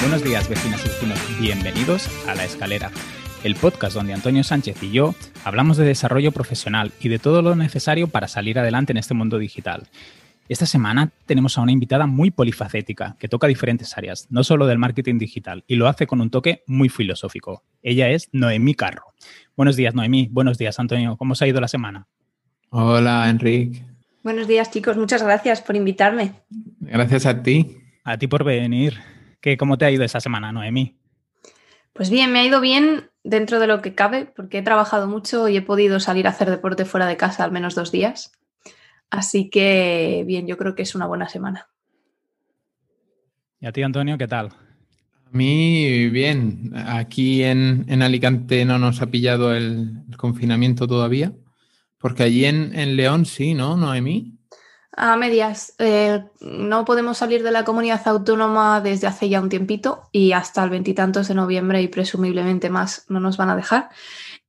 Buenos días, vecinas y vecinos. Bienvenidos a La Escalera, el podcast donde Antonio Sánchez y yo hablamos de desarrollo profesional y de todo lo necesario para salir adelante en este mundo digital. Esta semana tenemos a una invitada muy polifacética que toca diferentes áreas, no solo del marketing digital, y lo hace con un toque muy filosófico. Ella es Noemí Carro. Buenos días, Noemí. Buenos días, Antonio. ¿Cómo se ha ido la semana? Hola, Enrique. Buenos días, chicos. Muchas gracias por invitarme. Gracias a ti. A ti por venir. ¿Qué, ¿Cómo te ha ido esa semana, Noemí? Pues bien, me ha ido bien dentro de lo que cabe, porque he trabajado mucho y he podido salir a hacer deporte fuera de casa al menos dos días. Así que bien, yo creo que es una buena semana. ¿Y a ti, Antonio, qué tal? A mí, bien. Aquí en, en Alicante no nos ha pillado el, el, confinamiento todavía, porque allí en, en León sí, ¿no, Noemí? A medias. Eh, no podemos salir de la comunidad autónoma desde hace ya un tiempito y hasta el veintitantos de noviembre y presumiblemente más no nos van a dejar.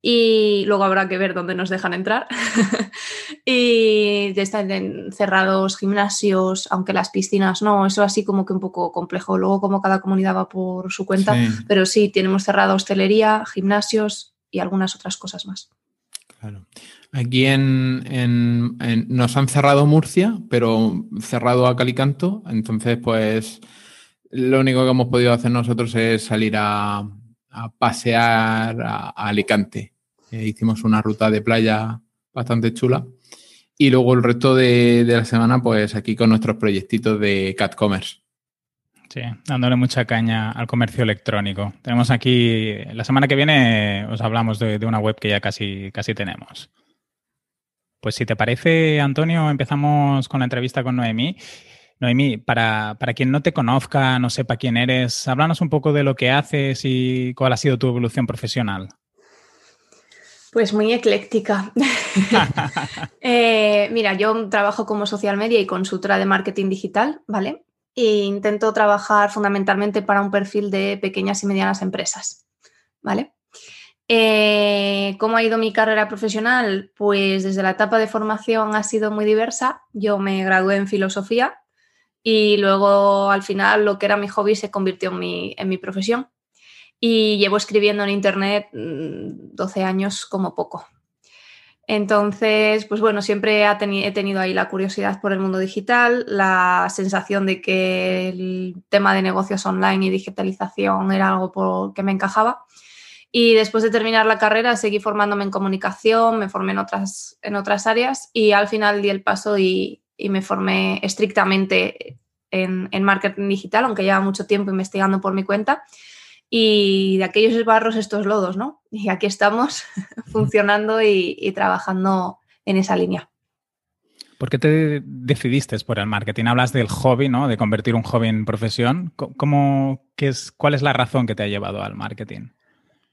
Y luego habrá que ver dónde nos dejan entrar. y ya están cerrados gimnasios, aunque las piscinas no, eso así como que un poco complejo. Luego como cada comunidad va por su cuenta, sí. pero sí, tenemos cerrada hostelería, gimnasios y algunas otras cosas más. Claro. Aquí en, en, en, nos han cerrado Murcia, pero cerrado a Calicanto. Entonces, pues lo único que hemos podido hacer nosotros es salir a, a pasear a, a Alicante. Eh, hicimos una ruta de playa bastante chula. Y luego el resto de, la semana, pues aquí con nuestros proyectitos de Cat Commerce. Sí, dándole mucha caña al comercio electrónico. Tenemos aquí, la semana que viene os hablamos de, de una web que ya casi, casi tenemos. Pues si te parece, Antonio, empezamos con la entrevista con Noemí. Noemí, para, para, quien no te conozca, no sepa quién eres, háblanos un poco de lo que haces y cuál ha sido tu evolución profesional. Pues muy ecléctica. eh, mira, yo trabajo como social media y consultora de marketing digital, ¿vale? E intento trabajar fundamentalmente para un perfil de pequeñas y medianas empresas, ¿vale? Eh, ¿Cómo ha ido mi carrera profesional? Pues desde la etapa de formación ha sido muy diversa. Yo me gradué en filosofía y luego al final lo que era mi hobby se convirtió en mi, en mi profesión. Y llevo escribiendo en Internet 12 años como poco. Entonces, pues bueno, siempre he, teni he tenido ahí la curiosidad por el mundo digital, la sensación de que el tema de negocios online y digitalización era algo por que me encajaba. Y después de terminar la carrera seguí formándome en comunicación, me formé en otras, en otras áreas y al final di el paso y, y me formé estrictamente en, en, marketing digital, aunque lleva mucho tiempo investigando por mi cuenta. Y de aquellos barros estos lodos, ¿no? Y aquí estamos funcionando y, y trabajando en esa línea. ¿Por qué te decidiste por el marketing? Hablas del hobby, ¿no? De convertir un hobby en profesión. ¿Cómo, qué es, ¿Cuál es la razón que te ha llevado al marketing?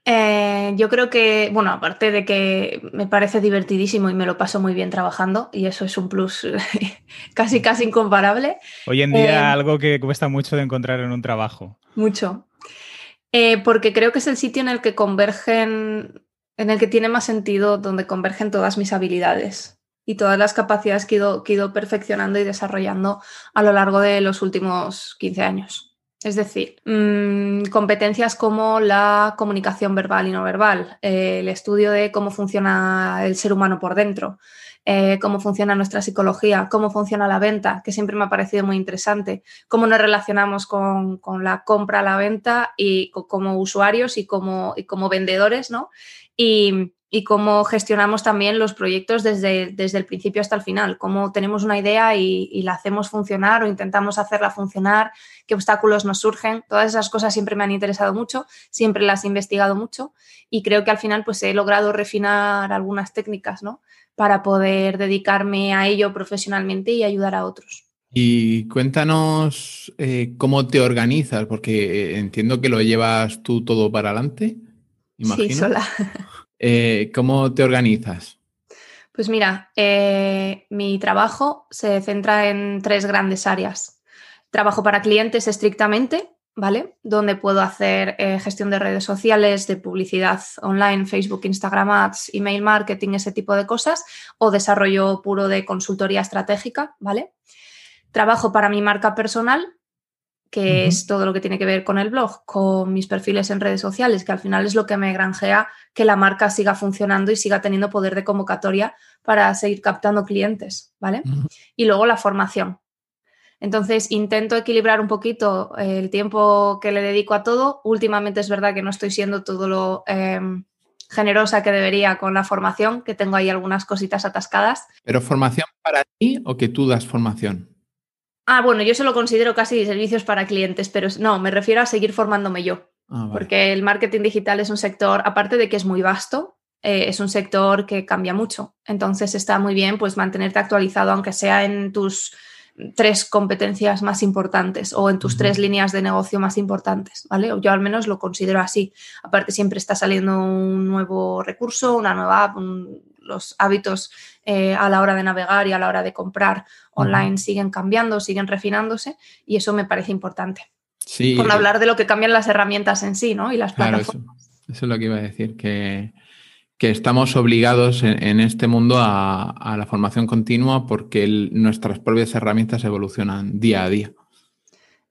Eh, yo creo que, bueno, aparte de que me parece divertidísimo y me lo paso muy bien trabajando, y eso es un plus casi, casi incomparable. Hoy en día eh, algo que cuesta mucho de encontrar en un trabajo. Mucho. Eh, porque creo que es el sitio en el que convergen, en el que tiene más sentido, donde convergen todas mis habilidades y todas las capacidades que he ido, que he ido perfeccionando y desarrollando a lo largo de los últimos 15 años. Es decir, mmm, competencias como la comunicación verbal y no verbal, eh, el estudio de cómo funciona el ser humano por dentro, eh, cómo funciona nuestra psicología, cómo funciona la venta, que siempre me ha parecido muy interesante, cómo nos relacionamos con, con la compra, la venta y como usuarios y como, y como vendedores, ¿no? Y, y cómo gestionamos también los proyectos desde, desde, el principio hasta el final, cómo tenemos una idea y, y, la hacemos funcionar o intentamos hacerla funcionar, qué obstáculos nos surgen, todas esas cosas siempre me han interesado mucho, siempre las he investigado mucho y creo que al final pues he logrado refinar algunas técnicas, ¿no? Para poder dedicarme a ello profesionalmente y ayudar a otros. Y cuéntanos eh, cómo te organizas, porque entiendo que lo llevas tú todo para adelante. Imagino. Sí, sola. Eh, ¿Cómo te organizas? Pues mira, eh, mi trabajo se centra en tres grandes áreas. Trabajo para clientes estrictamente, ¿vale? Donde puedo hacer eh, gestión de redes sociales, de publicidad online, Facebook, Instagram Ads, email marketing, ese tipo de cosas, o desarrollo puro de consultoría estratégica, ¿vale? Trabajo para mi marca personal, que es todo lo que tiene que ver con el blog, con mis perfiles en redes sociales, que al final es lo que me granjea que la marca siga funcionando y siga teniendo poder de convocatoria para seguir captando clientes, ¿vale? Y luego la formación. Entonces intento equilibrar un poquito el tiempo que le dedico a todo. Últimamente es verdad que no estoy siendo todo lo em, generosa que debería con la formación, que tengo ahí algunas cositas atascadas. ¿Pero formación para ti o que tú das formación? Ah, bueno, yo se lo considero casi servicios para clientes, pero no, me refiero a seguir formándome yo. Ah, porque el marketing digital es un sector, aparte de que es muy vasto, eh, es un sector que cambia mucho. Entonces está muy bien pues mantenerte actualizado, aunque sea en tus tres competencias más importantes o en tus tres líneas de negocio más importantes, ¿vale? Yo al menos lo considero así. Aparte siempre está saliendo un nuevo recurso, una nueva app, los hábitos eh, a la hora de navegar y a la hora de comprar online siguen cambiando, siguen refinándose y eso me parece importante. Sí. Por hablar de lo que cambian las herramientas en sí, ¿no? Y las plataformas. Eso, es lo que iba a decir, que, estamos obligados en, este mundo a, la formación continua porque nuestras propias herramientas evolucionan día a día.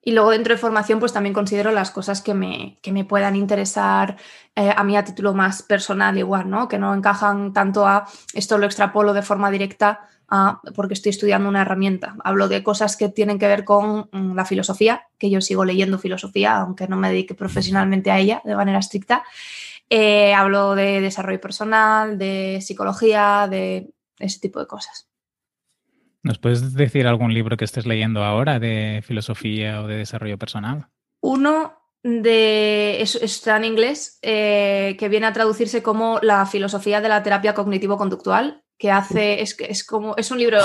Y luego dentro de formación, pues también considero las cosas que me, me puedan interesar eh, a mí a título más personal igual, ¿no? Que no encajan tanto a esto lo extrapolo de forma directa a porque estoy estudiando una herramienta. Hablo de cosas que tienen que ver con mm, la filosofía, que yo sigo leyendo filosofía, aunque no me dedique profesionalmente a ella de manera estricta. Eh, hablo de desarrollo personal, de psicología, de ese tipo de cosas. ¿Nos puedes decir algún libro que estés leyendo ahora de filosofía o de desarrollo personal? Uno de está en inglés eh, que viene a traducirse como la filosofía de la terapia cognitivo-conductual que hace es, es como es un libro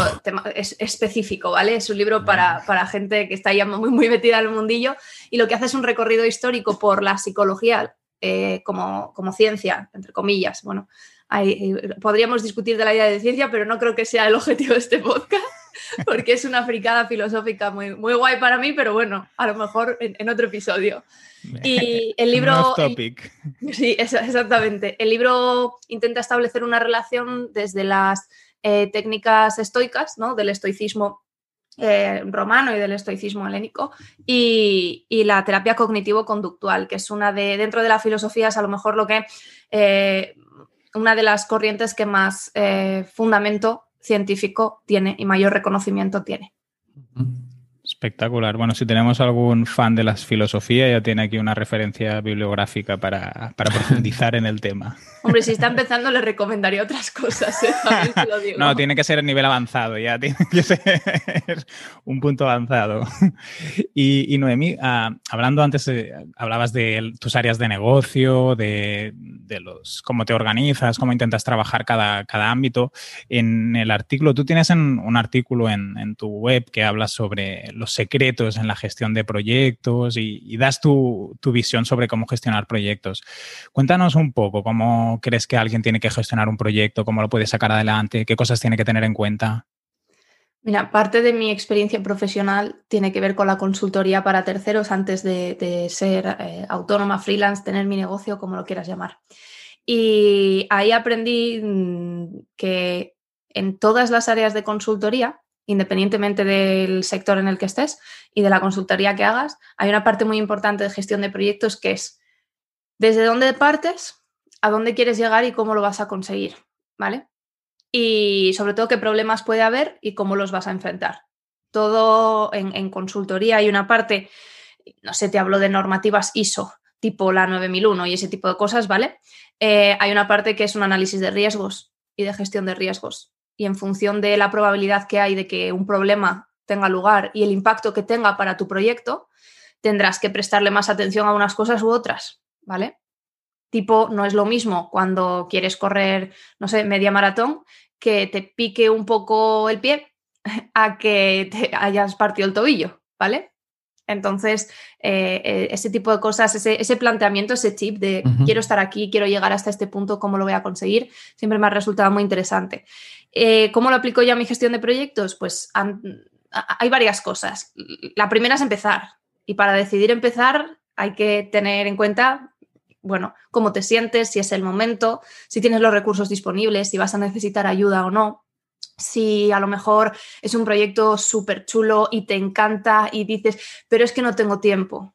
específico vale es un libro para, gente que está ya muy muy metida en el mundillo y lo que hace es un recorrido histórico por la psicología eh, como, como ciencia entre comillas bueno eh, podríamos discutir de la idea de ciencia, pero no creo que sea el objetivo de este podcast, porque es una fricada filosófica muy, muy guay para mí, pero bueno, a lo mejor en, otro episodio. Y el libro... topic. Sí, exactamente. El libro intenta establecer una relación desde las eh, técnicas estoicas, ¿no? Del estoicismo eh, romano y del estoicismo helénico y, la terapia cognitivo-conductual, que es una de, dentro de la filosofía, es a lo mejor lo que una de las corrientes que más eh, fundamento científico tiene y mayor reconocimiento tiene. Espectacular. Bueno, si tenemos algún fan de las filosofías, ya tiene aquí una referencia bibliográfica para, profundizar en el tema. Hombre, si está empezando, le recomendaría otras cosas. ¿eh? No, tiene que ser el nivel avanzado, ya tiene que ser un punto avanzado. Y, Noemí, ah, hablando antes, hablabas de tus áreas de negocio, de, los cómo te organizas, cómo intentas trabajar cada, cada ámbito. En el artículo, tú tienes un artículo en, en tu web que habla sobre los secretos en la gestión de proyectos y, das tu, visión sobre cómo gestionar proyectos. Cuéntanos un poco cómo crees que alguien tiene que gestionar un proyecto, cómo lo puede sacar adelante, qué cosas tiene que tener en cuenta. Mira, parte de mi experiencia profesional tiene que ver con la consultoría para terceros antes de, ser eh, autónoma, freelance, tener mi negocio, como lo quieras llamar. Y ahí aprendí mm, que en todas las áreas de consultoría independientemente del sector en el que estés y de la consultoría que hagas, hay una parte muy importante de gestión de proyectos que es desde dónde partes, a dónde quieres llegar y cómo lo vas a conseguir, ¿vale? Y sobre todo qué problemas puede haber y cómo los vas a enfrentar. Todo en, consultoría hay una parte, no sé, te hablo de normativas ISO, tipo la 9001 y ese tipo de cosas, ¿vale? Eh, hay una parte que es un análisis de riesgos y de gestión de riesgos y en función de la probabilidad que hay de que un problema tenga lugar y el impacto que tenga para tu proyecto, tendrás que prestarle más atención a unas cosas u otras, ¿vale? Tipo, no es lo mismo cuando quieres correr, no sé, media maratón, que te pique un poco el pie a que te hayas partido el tobillo, ¿vale? Entonces, eh, eh, ese tipo de cosas, ese, planteamiento, ese chip de quiero estar aquí, quiero llegar hasta este punto, ¿cómo lo voy a conseguir? Siempre me ha resultado muy interesante. Eh, ¿Cómo lo aplico yo a mi gestión de proyectos? Pues hay varias cosas. La primera es empezar. Y para decidir empezar hay que tener en cuenta, bueno, cómo te sientes, si es el momento, si tienes los recursos disponibles, si vas a necesitar ayuda o no si a lo mejor es un proyecto súper chulo y te encanta y dices, pero es que no tengo tiempo.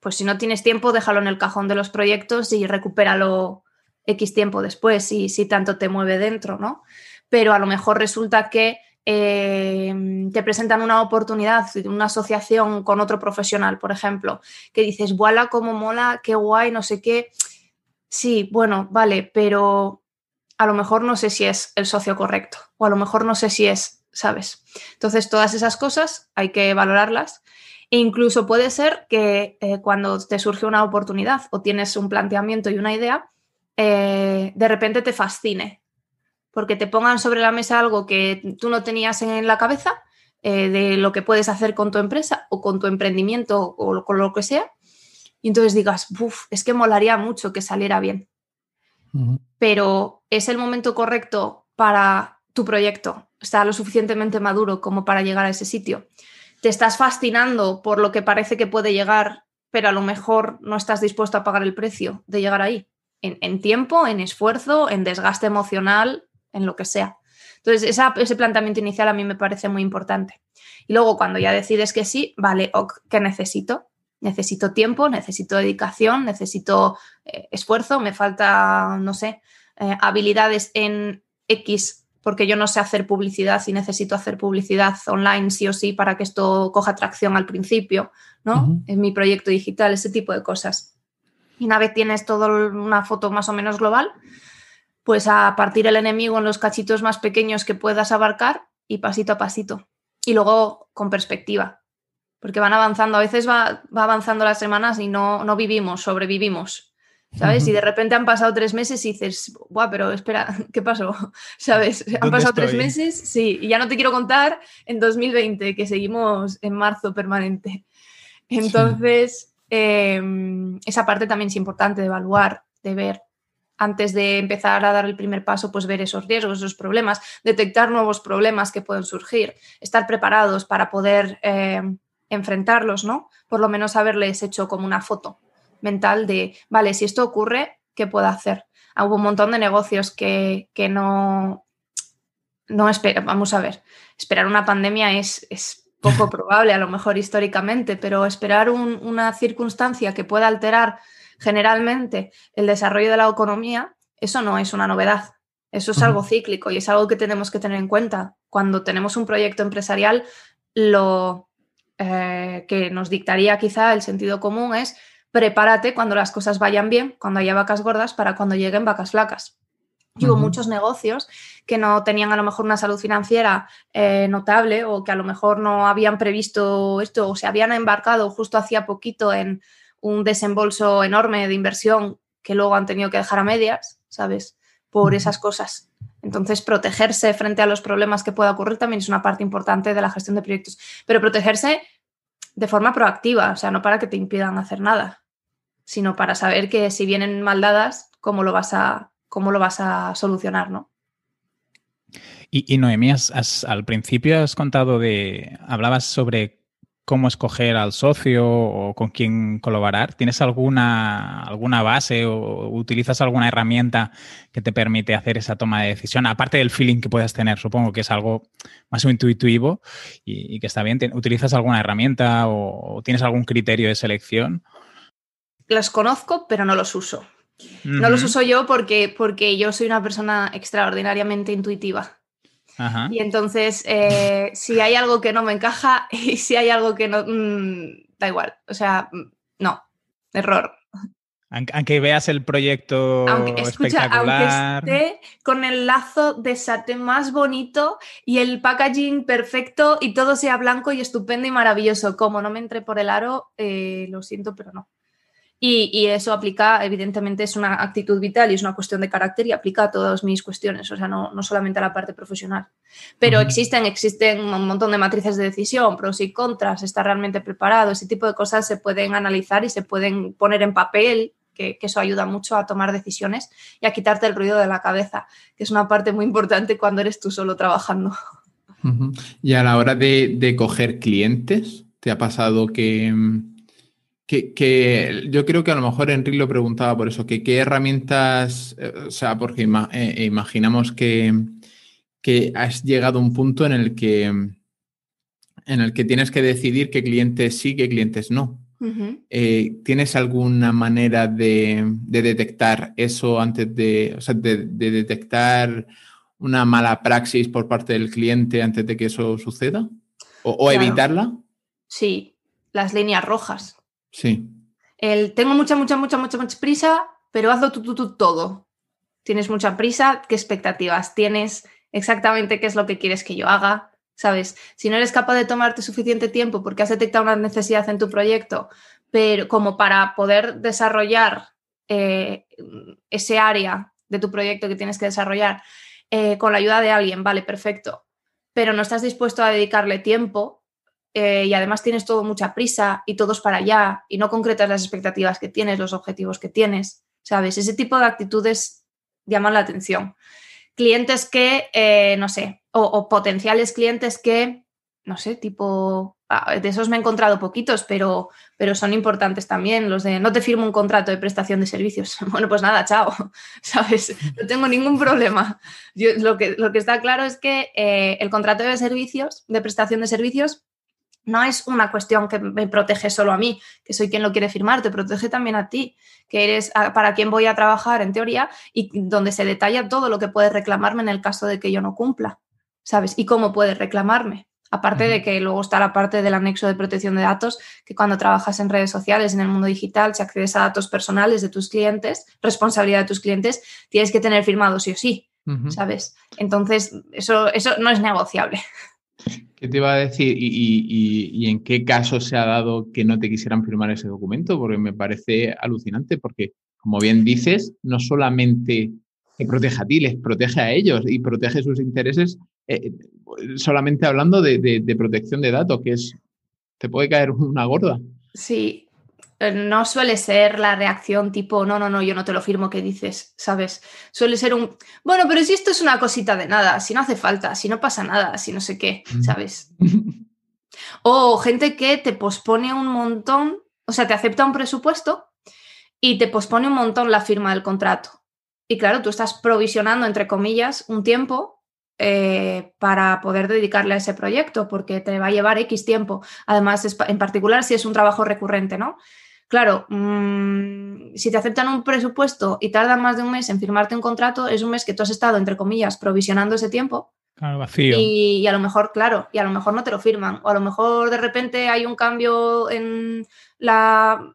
Pues si no tienes tiempo, déjalo en el cajón de los proyectos y recupéralo X tiempo después, si, si tanto te mueve dentro, ¿no? Pero a lo mejor resulta que eh, te presentan una oportunidad, una asociación con otro profesional, por ejemplo, que dices, voilà, cómo mola, qué guay, no sé qué. Sí, bueno, vale, pero a lo mejor no sé si es el socio correcto o a lo mejor no sé si es, ¿sabes? Entonces, todas esas cosas hay que valorarlas. E incluso puede ser que eh, cuando te surge una oportunidad o tienes un planteamiento y una idea, eh, de repente te fascine, porque te pongan sobre la mesa algo que tú no tenías en la cabeza eh, de lo que puedes hacer con tu empresa o con tu emprendimiento o con lo que sea, y entonces digas, uff, es que molaría mucho que saliera bien pero es el momento correcto para tu proyecto, está lo suficientemente maduro como para llegar a ese sitio. Te estás fascinando por lo que parece que puede llegar, pero a lo mejor no estás dispuesto a pagar el precio de llegar ahí, en, tiempo, en esfuerzo, en desgaste emocional, en lo que sea. Entonces, ese planteamiento inicial a mí me parece muy importante. Y luego, cuando ya decides que sí, vale, ok, ¿qué necesito? Necesito tiempo, necesito dedicación, necesito eh, esfuerzo, me falta, no sé, eh, habilidades en X porque yo no sé hacer publicidad y necesito hacer publicidad online sí o sí para que esto coja tracción al principio, ¿no? En mi proyecto digital, ese tipo de cosas. Y una vez tienes toda una foto más o menos global, pues a partir el enemigo en los cachitos más pequeños que puedas abarcar y pasito a pasito. Y luego con perspectiva porque van avanzando, a veces va, avanzando las semanas y no, no vivimos, sobrevivimos, ¿sabes? Y de repente han pasado tres meses y dices, guau, pero espera, ¿qué pasó? ¿Sabes? Han pasado tres meses, sí, y ya no te quiero contar en 2020, que seguimos en marzo permanente. Entonces, em, esa parte también es importante de evaluar, de ver antes de empezar a dar el primer paso, pues ver esos riesgos, esos problemas, detectar nuevos problemas que pueden surgir, estar preparados para poder em, enfrentarlos, ¿no? Por lo menos haberles hecho como una foto mental de, vale, si esto ocurre, ¿qué puedo hacer? Ah, hubo un montón de negocios que, no, no esperan, vamos a ver, esperar una pandemia es, es poco probable, a lo mejor históricamente, pero esperar una circunstancia que pueda alterar generalmente el desarrollo de la economía, eso no es una novedad. Eso es algo cíclico y es algo que tenemos que tener en cuenta. Cuando tenemos un proyecto empresarial, lo, eh, que nos dictaría quizá el sentido común es prepárate cuando las cosas vayan bien, cuando haya vacas gordas, para cuando lleguen vacas flacas. hubo muchos negocios que no tenían a lo mejor una salud financiera eh, notable o que a lo mejor no habían previsto esto o se habían embarcado justo hacía poquito en un desembolso enorme de inversión que luego han tenido que dejar a medias, ¿sabes? Por esas cosas. Entonces, protegerse frente a los problemas que pueda ocurrir también es una parte importante de la gestión de proyectos, pero protegerse de forma proactiva, o sea, no para que te impidan hacer nada, sino para saber que si vienen mal dadas, cómo lo vas a, cómo lo vas a solucionar, ¿no? Y, Noemí, al principio has contado de, hablabas sobre cómo escoger al socio o con quién colaborar? ¿Tienes alguna, alguna base o utilizas alguna herramienta que te permite hacer esa toma de decisión? Aparte del feeling que puedas tener, supongo que es algo más intuitivo y, que está bien. ¿Utilizas alguna herramienta o, tienes algún criterio de selección? Los conozco, pero no los uso. No los uso yo porque, porque yo soy una persona extraordinariamente intuitiva. Y entonces, eh, si hay algo que no me encaja y si hay algo que no, mm, da igual. O sea, mm, no, error. Aunque veas el proyecto aunque, escucha, aunque esté con el lazo de satén más bonito y el packaging perfecto y todo sea blanco y estupendo y maravilloso, como no me entre por el aro, eh, lo siento, pero no. Y, eso aplica, evidentemente, es una actitud vital y es una cuestión de carácter y aplica a todas mis cuestiones, o sea, no, no solamente a la parte profesional. Pero existen, existen un montón de matrices de decisión, pros y contras, está realmente preparado, ese tipo de cosas se pueden analizar y se pueden poner en papel, que, eso ayuda mucho a tomar decisiones y a quitarte el ruido de la cabeza, que es una parte muy importante cuando eres tú solo trabajando. Y a la hora de, de coger clientes, ¿te ha pasado que que, yo creo que a lo mejor Enrique lo preguntaba por eso, que qué herramientas, eh, o sea, porque eh, imaginamos que, que, has llegado a un punto en el que en el que tienes que decidir qué clientes sí, qué clientes no. Eh, ¿Tienes alguna manera de, detectar eso antes de, o sea, de, detectar una mala praxis por parte del cliente antes de que eso suceda? ¿O, evitarla? Sí, las líneas rojas. Sí. El tengo mucha, mucha, mucha, mucha, mucha prisa, pero hazlo tú, todo. Tienes mucha prisa, ¿qué expectativas tienes? Exactamente qué es lo que quieres que yo haga, ¿sabes? Si no eres capaz de tomarte suficiente tiempo porque has detectado una necesidad en tu proyecto, pero como para poder desarrollar eh, ese área de tu proyecto que tienes que desarrollar eh, con la ayuda de alguien, vale, perfecto, pero no estás dispuesto a dedicarle tiempo, eh, y además tienes todo mucha prisa y todos para allá y no concretas las expectativas que tienes, los objetivos que tienes, ¿sabes? Ese tipo de actitudes llaman la atención. Clientes que, eh, no sé, o, potenciales clientes que, no sé, tipo, ah, de esos me he encontrado poquitos, pero, pero son importantes también, los de no te firmo un contrato de prestación de servicios. Bueno, pues nada, chao, ¿sabes? No tengo ningún problema. lo, que, lo que está claro es que eh, el contrato de servicios, de prestación de servicios, no es una cuestión que me protege solo a mí, que soy quien lo quiere firmar, te protege también a ti, que eres para quien voy a trabajar en teoría y donde se detalla todo lo que puedes reclamarme en el caso de que yo no cumpla, ¿sabes? Y cómo puedes reclamarme. Aparte de que luego está la parte del anexo de protección de datos, que cuando trabajas en redes sociales, en el mundo digital, si accedes a datos personales de tus clientes, responsabilidad de tus clientes, tienes que tener firmado sí o sí, ¿sabes? Entonces, eso, eso no es negociable. ¿Qué te iba a decir? ¿Y, en qué caso se ha dado que no te quisieran firmar ese documento? Porque me parece alucinante, porque como bien dices, no solamente te protege a ti, les protege a ellos y protege sus intereses eh, solamente hablando de, de, protección de datos, que es, te puede caer una gorda. Sí, eh, no suele ser la reacción tipo, no, no, no, yo no te lo firmo que dices, ¿sabes? Suele ser un, bueno, pero si esto es una cosita de nada, si no hace falta, si no pasa nada, si no sé qué, ¿sabes? o gente que te pospone un montón, o sea, te acepta un presupuesto y te pospone un montón la firma del contrato. Y claro, tú estás provisionando, entre comillas, un tiempo eh, para poder dedicarle a ese proyecto, porque te va a llevar X tiempo. Además, en particular si es un trabajo recurrente, ¿no? Claro, mm, si te aceptan un presupuesto y tardan más de un mes en firmarte un contrato, es un mes que tú has estado, entre comillas, provisionando ese tiempo. Claro, vacío. Y, a lo mejor, claro, y a lo mejor no te lo firman. O a lo mejor de repente hay un cambio en la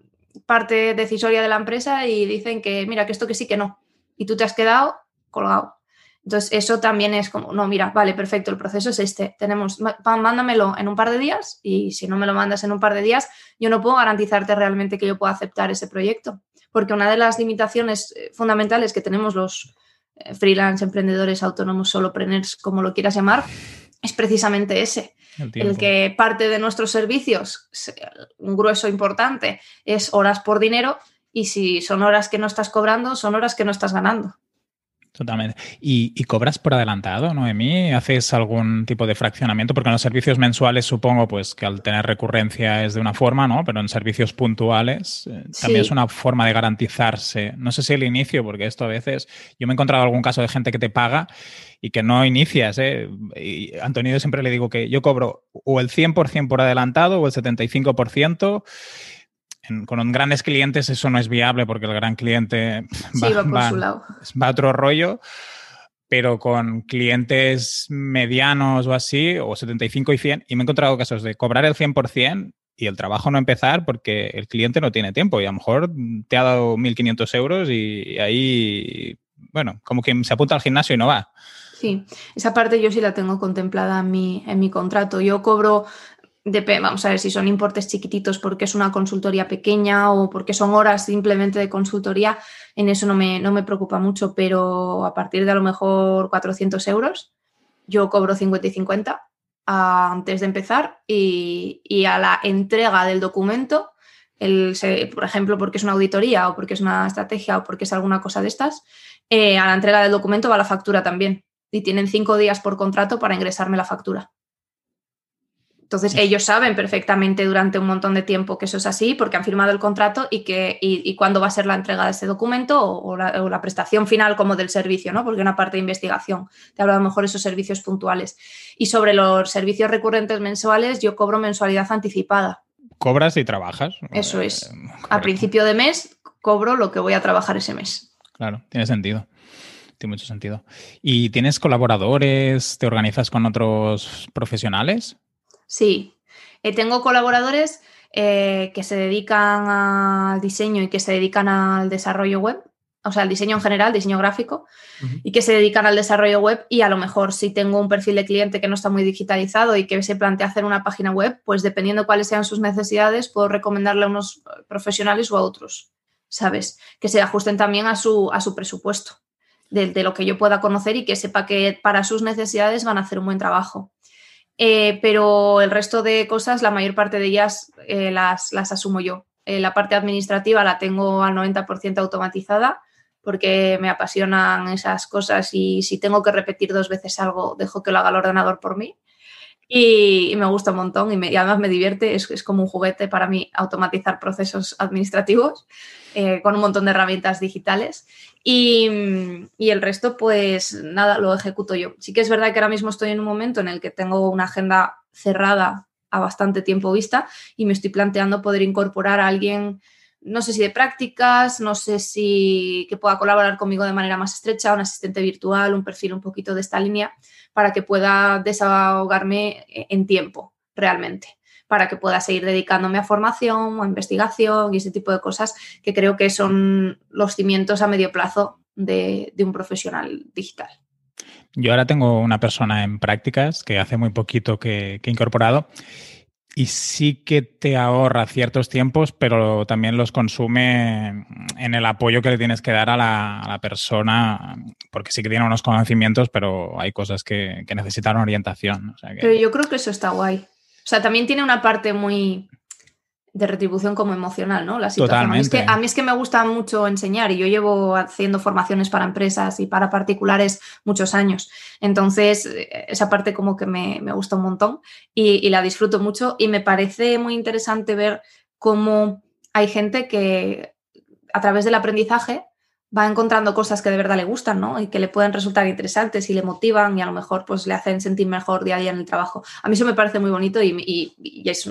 parte decisoria de la empresa y dicen que, mira, que esto que sí, que no. Y tú te has quedado colgado. Entonces, eso también es como, no, mira, vale, perfecto, el proceso es este. Tenemos, mándamelo en un par de días y si no me lo mandas en un par de días, yo no puedo garantizarte realmente que yo pueda aceptar ese proyecto. Porque una de las limitaciones eh, fundamentales que tenemos los eh, freelance, emprendedores, autónomos, solopreneurs, como lo quieras llamar, es precisamente ese. El, que parte de nuestros servicios, un grueso importante, es horas por dinero y si son horas que no estás cobrando, son horas que no estás ganando. Totalmente. ¿Y, cobras por adelantado, Noemí? ¿Haces algún tipo de fraccionamiento? Porque en los servicios mensuales supongo pues que al tener recurrencia es de una forma, ¿no? Pero en servicios puntuales eh, también es una forma de garantizarse. No sé si el inicio, porque esto a veces... Yo me he encontrado algún caso de gente que te paga y que no inicias, ¿eh? Y Antonio siempre le digo que yo cobro o el 100% por adelantado o el 75% con grandes clientes eso no es viable porque el gran cliente va, a otro rollo, pero con clientes medianos o así, o 75 y 100, y me he encontrado casos de cobrar el 100% y el trabajo no empezar porque el cliente no tiene tiempo y a lo mejor te ha dado 1.500 euros y ahí, bueno, como que se apunta al gimnasio y no va. Sí, esa parte yo sí la tengo contemplada en mi, en mi contrato. Yo cobro vamos a ver si son importes chiquititos porque es una consultoría pequeña o porque son horas simplemente de consultoría, en eso no me, no me preocupa mucho, pero a partir de a lo mejor 400 euros, yo cobro 50 y 50 antes de empezar y, a la entrega del documento, el, por ejemplo, porque es una auditoría o porque es una estrategia o porque es alguna cosa de estas, eh, a la entrega del documento va la factura también. Y tienen cinco días por contrato para ingresarme la factura. Entonces, ellos saben perfectamente durante un montón de tiempo que eso es así porque han firmado el contrato y, que, y, cuándo va a ser la entrega de ese documento o, la, prestación final como del servicio, ¿no? Porque una parte de investigación te habla a lo mejor esos servicios puntuales. Y sobre los servicios recurrentes mensuales, yo cobro mensualidad anticipada. ¿Cobras y trabajas? Eso es. Eh, a principio de mes cobro lo que voy a trabajar ese mes. Claro, tiene sentido. Tiene mucho sentido. ¿Y tienes colaboradores? ¿Te organizas con otros profesionales? Sí, eh, tengo colaboradores eh, que se dedican al diseño y que se dedican al desarrollo web, o sea, al diseño en general, diseño gráfico, y que se dedican al desarrollo web y a lo mejor si tengo un perfil de cliente que no está muy digitalizado y que se plantea hacer una página web, pues dependiendo cuáles sean sus necesidades, puedo recomendarle a unos profesionales o a otros, ¿sabes? Que se ajusten también a su, a su presupuesto, de, de lo que yo pueda conocer y que sepa que para sus necesidades van a hacer un buen trabajo. Eh, pero el resto de cosas, la mayor parte de ellas eh, las, asumo yo. Eh, la parte administrativa la tengo al 90% automatizada porque me apasionan esas cosas y si tengo que repetir dos veces algo, dejo que lo haga el ordenador por mí. Y, me gusta un montón y, y además me divierte, es, es, como un juguete para mí automatizar procesos administrativos con un montón de herramientas digitales. Y, el resto, pues nada, lo ejecuto yo. Sí que es verdad que ahora mismo estoy en un momento en el que tengo una agenda cerrada a bastante tiempo vista y me estoy planteando poder incorporar a alguien, no sé si de prácticas, no sé si que pueda colaborar conmigo de manera más estrecha, un asistente virtual, un perfil un poquito de esta línea, para que pueda desahogarme en tiempo realmente para que pueda seguir dedicándome a formación, a investigación y ese tipo de cosas que creo que son los cimientos a medio plazo de, un profesional digital. Yo ahora tengo una persona en prácticas que hace muy poquito que, he incorporado y sí que te ahorra ciertos tiempos, pero también los consume en el apoyo que le tienes que dar a la, persona, porque sí que tiene unos conocimientos, pero hay cosas que, necesitan orientación. Pero yo creo que eso está guay. O sea, también tiene una parte muy de retribución como emocional, ¿no? La situación. A mí, es que, a mí, es que, me gusta mucho enseñar y yo llevo haciendo formaciones para empresas y para particulares muchos años. Entonces, esa parte como que me, gusta un montón y, la disfruto mucho y me parece muy interesante ver cómo hay gente que a través del aprendizaje va encontrando cosas que de verdad le gustan, ¿no? Y que le pueden resultar interesantes y le motivan y a lo mejor pues le hacen sentir mejor día a día en el trabajo. A mí eso me parece muy bonito y, es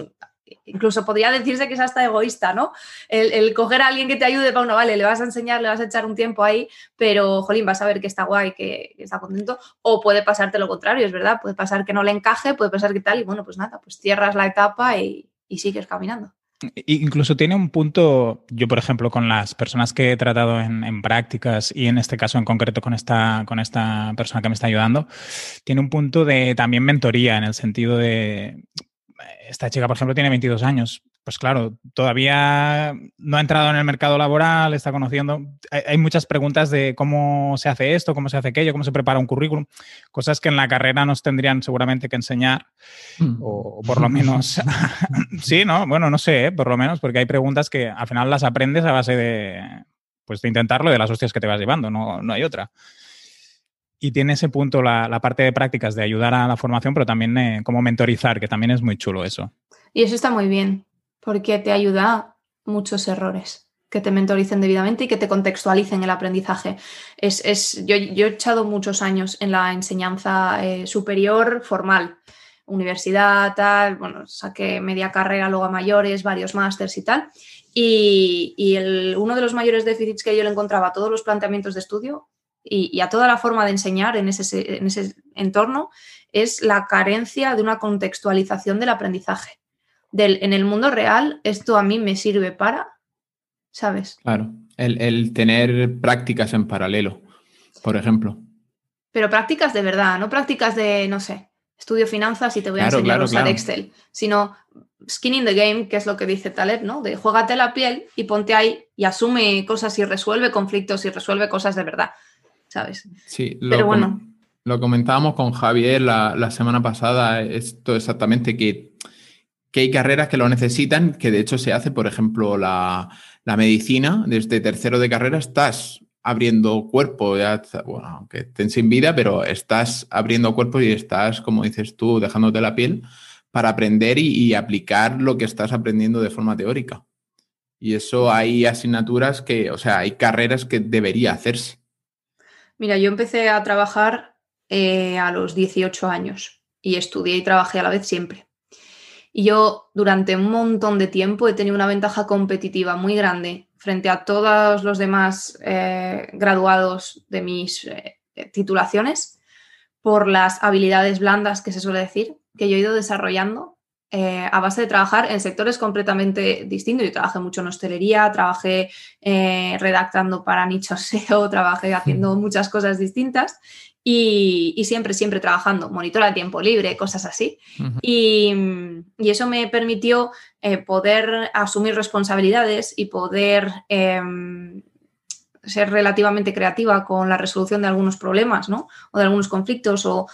incluso podría decirse que es hasta egoísta, ¿no? El, coger a alguien que te ayude para uno, vale, le vas a enseñar, le vas a echar un tiempo ahí, pero, jolín, vas a ver que está guay, que, está contento, o puede pasarte lo contrario, es verdad, puede pasar que no le encaje, puede pasar que tal, y bueno, pues nada, pues cierras la etapa y sigues caminando. Incluso tiene un punto, yo por ejemplo, con las personas que he tratado en, prácticas y en este caso en concreto con esta, con esta persona que me está ayudando, tiene un punto de también mentoría en el sentido de, esta chica por ejemplo tiene 22 años, pues claro, todavía no ha entrado en el mercado laboral, está conociendo. Hay, muchas preguntas de cómo se hace esto, cómo se hace aquello, cómo se prepara un currículum, cosas que en la carrera nos tendrían seguramente que enseñar, mm. o, por lo menos, sí, ¿no? Bueno, no sé, ¿eh? por lo menos, porque hay preguntas que al final las aprendes a base de, pues, de intentarlo y de las hostias que te vas llevando, no, no hay otra. Y tiene ese punto la, parte de prácticas de ayudar a la formación, pero también eh, como mentorizar, que también es muy chulo eso. Y eso está muy bien porque te ayuda muchos errores que te mentoricen debidamente y que te contextualicen el aprendizaje. Es, yo, he echado muchos años en la enseñanza eh, superior formal, universidad, tal, bueno, saqué media carrera, luego a mayores, varios másters y tal. Y, uno de los mayores déficits que yo le encontraba a todos los planteamientos de estudio y, a toda la forma de enseñar en ese, en ese entorno es la carencia de una contextualización del aprendizaje en el mundo real, esto a mí me sirve para, ¿sabes? Claro, el, tener prácticas en paralelo, por ejemplo. Pero prácticas de verdad, no prácticas de, no sé, estudio finanzas y te voy a enseñar a usar Excel, sino skin in the game, que es lo que dice Taleb, ¿no? De juégate la piel y ponte ahí y asume cosas y resuelve conflictos y resuelve cosas de verdad, ¿sabes? Sí, pero bueno. lo comentábamos con Javier la, semana pasada, esto exactamente, que, que, hay carreras que lo necesitan, que de hecho se hace, por ejemplo, la, la medicina, desde tercero de carrera estás abriendo cuerpo, ya, bueno, aunque estén sin vida, pero estás abriendo cuerpo y estás, como dices tú, dejándote la piel para aprender y, aplicar lo que estás aprendiendo de forma teórica. Y eso hay asignaturas que, o sea, hay carreras que debería hacerse. Mira, yo empecé a trabajar eh, a los 18 años y estudié y trabajé a la vez siempre. Y yo durante un montón de tiempo he tenido una ventaja competitiva muy grande frente a todos los demás eh, graduados de mis eh, titulaciones por las habilidades blandas que se suele decir, que yo he ido desarrollando eh, a base de trabajar en sectores completamente distintos. Yo trabajé mucho en hostelería, trabajé redactando para nichos SEO, trabajé haciendo muchas cosas distintas y, siempre, siempre trabajando, monitora de tiempo libre, cosas así. y, eso me permitió eh, poder asumir responsabilidades y poder em, ser relativamente creativa con la resolución de algunos problemas, ¿no? O de algunos conflictos, o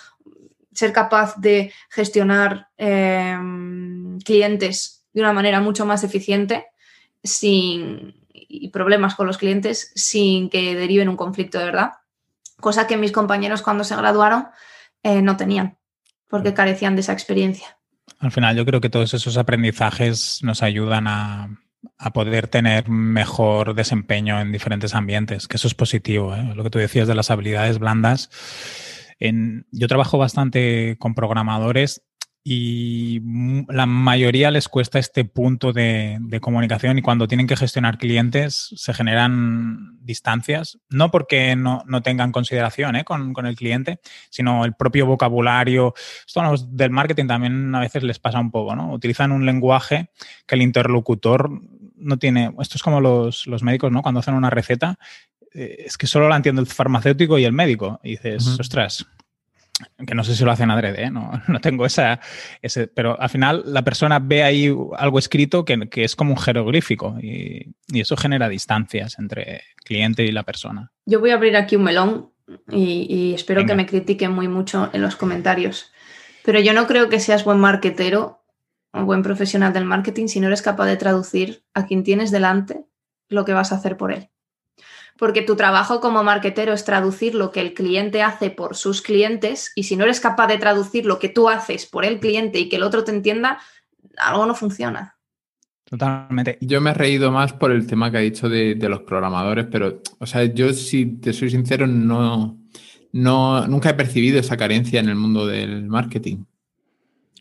ser capaz de gestionar em, clientes de una manera mucho más eficiente sin, y problemas con los clientes sin que deriven un conflicto de verdad cosa que mis compañeros cuando se graduaron eh, no tenían, porque carecían de esa experiencia. Al final yo creo que todos esos aprendizajes nos ayudan a, poder tener mejor desempeño en diferentes ambientes, que eso es positivo. ¿eh? Lo que tú decías de las habilidades blandas. En, yo trabajo bastante con programadores y la mayoría les cuesta este punto de, comunicación y cuando tienen que gestionar clientes se generan distancias, no porque no, tengan consideración ¿eh? con, el cliente, sino el propio vocabulario. Esto los del marketing también a veces les pasa un poco, ¿no? Utilizan un lenguaje que el interlocutor no tiene, esto es como los, médicos, ¿no? Cuando hacen una receta, eh, es que solo la entiende el farmacéutico y el médico. Y dices, ostras, que no sé si lo hacen adrede, ¿eh? no, no, tengo esa, ese, pero al final la persona ve ahí algo escrito que, es como un jeroglífico y, eso genera distancias entre cliente y la persona. Yo voy a abrir aquí un melón y, espero que me critiquen muy mucho en los comentarios, pero yo no creo que seas buen marketero o buen profesional del marketing si no eres capaz de traducir a quien tienes delante lo que vas a hacer por él porque tu trabajo como marketero es traducir lo que el cliente hace por sus clientes y si no eres capaz de traducir lo que tú haces por el cliente y que el otro te entienda, algo no funciona. Totalmente. Yo me he reído más por el tema que ha dicho de, los programadores, pero, o sea, yo si te soy sincero, no, no, nunca he percibido esa carencia en el mundo del marketing.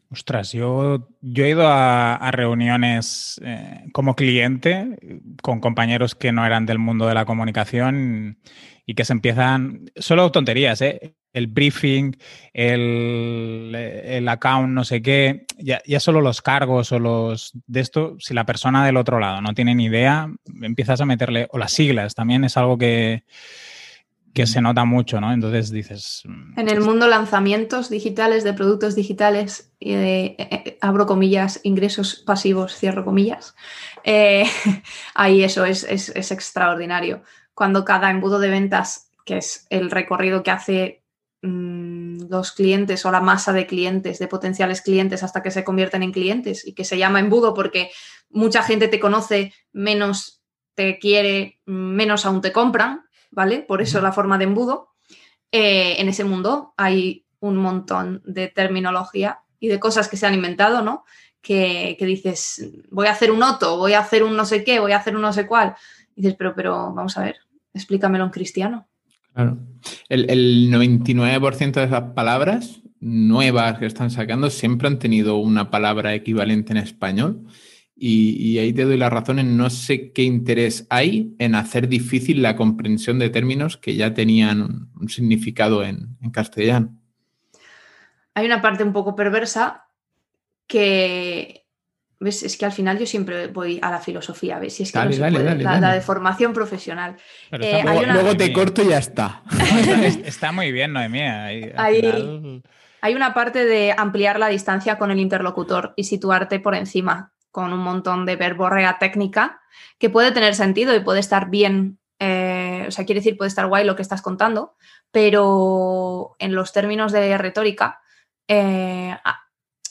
Ostras, yo, yo he ido a, reuniones eh, como cliente con compañeros que no eran del mundo de la comunicación y que se empiezan, solo tonterías, ¿eh? el briefing, el, el, account, no sé qué, ya, ya, solo los cargos o los de esto, si la persona del otro lado no tiene ni idea, empiezas a meterle, o las siglas, también es algo que, que se nota mucho, ¿no? Entonces dices... Mm, en el mundo lanzamientos digitales de productos digitales y de, eh, eh, abro comillas, ingresos pasivos, cierro comillas, eh, ahí eso es, extraordinario. Cuando cada embudo de ventas, que es el recorrido que hace mm, los clientes o la masa de clientes, de potenciales clientes hasta que se convierten en clientes y que se llama embudo porque mucha gente te conoce, menos te quiere, menos aún te compran, ¿vale? Por eso la forma de embudo. Eh, en ese mundo hay un montón de terminología y de cosas que se han inventado, ¿no? Que, dices, voy a hacer un oto, voy a hacer un no sé qué, voy a hacer un no sé cuál. Y dices, pero, pero, vamos a ver, explícamelo en cristiano. Claro. El, el 99% de esas palabras nuevas que están sacando siempre han tenido una palabra equivalente en español. Y, ahí te doy la razón en no sé qué interés hay en hacer difícil la comprensión de términos que ya tenían un, significado en, castellano. Hay una parte un poco perversa que, ¿ves? Es que al final yo siempre voy a la filosofía, ¿ves? Si es que no se puede, la, de formación profesional. Eh, luego, te corto y ya está. está muy bien, Noemí. Hay, hay una parte de ampliar la distancia con el interlocutor y situarte por encima con un montón de verborrea técnica que puede tener sentido y puede estar bien, eh, o sea, quiere decir, puede estar guay lo que estás contando, pero en los términos de retórica, eh,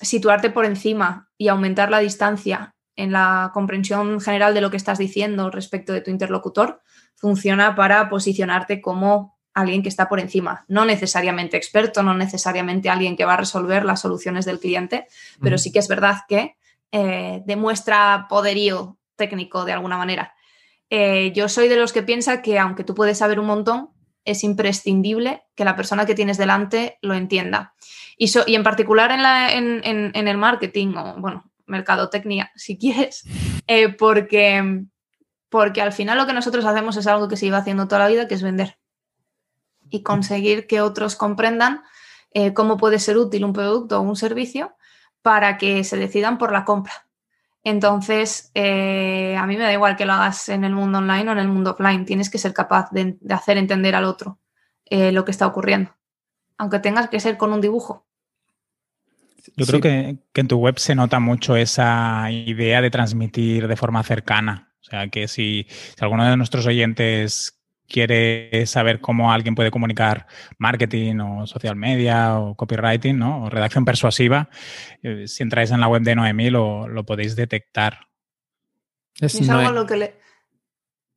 situarte por encima y aumentar la distancia en la comprensión general de lo que estás diciendo respecto de tu interlocutor funciona para posicionarte como alguien que está por encima, no necesariamente experto, no necesariamente alguien que va a resolver las soluciones del cliente, pero sí que es verdad que eh, demuestra poderío técnico de alguna manera. Eh, yo soy de los que piensa que aunque tú puedes saber un montón, es imprescindible que la persona que tienes delante lo entienda. Y, y en particular en, en, el marketing, o bueno, mercadotecnia, si quieres, eh, porque, porque al final lo que nosotros hacemos es algo que se iba haciendo toda la vida, que es vender. Y conseguir que otros comprendan cómo puede ser útil un producto o un servicio para que se decidan por la compra. Entonces, eh, a mí me da igual que lo hagas en el mundo online o en el mundo offline. Tienes que ser capaz de, hacer entender al otro eh, lo que está ocurriendo, aunque tengas que ser con un dibujo. Yo creo que, en tu web se nota mucho esa idea de transmitir de forma cercana. O sea, que si, si alguno de nuestros oyentes quiere saber cómo alguien puede comunicar marketing o social media o copywriting, ¿no? O redacción persuasiva, eh, si entráis en la web de Noemí lo, podéis detectar. Es, algo lo que le...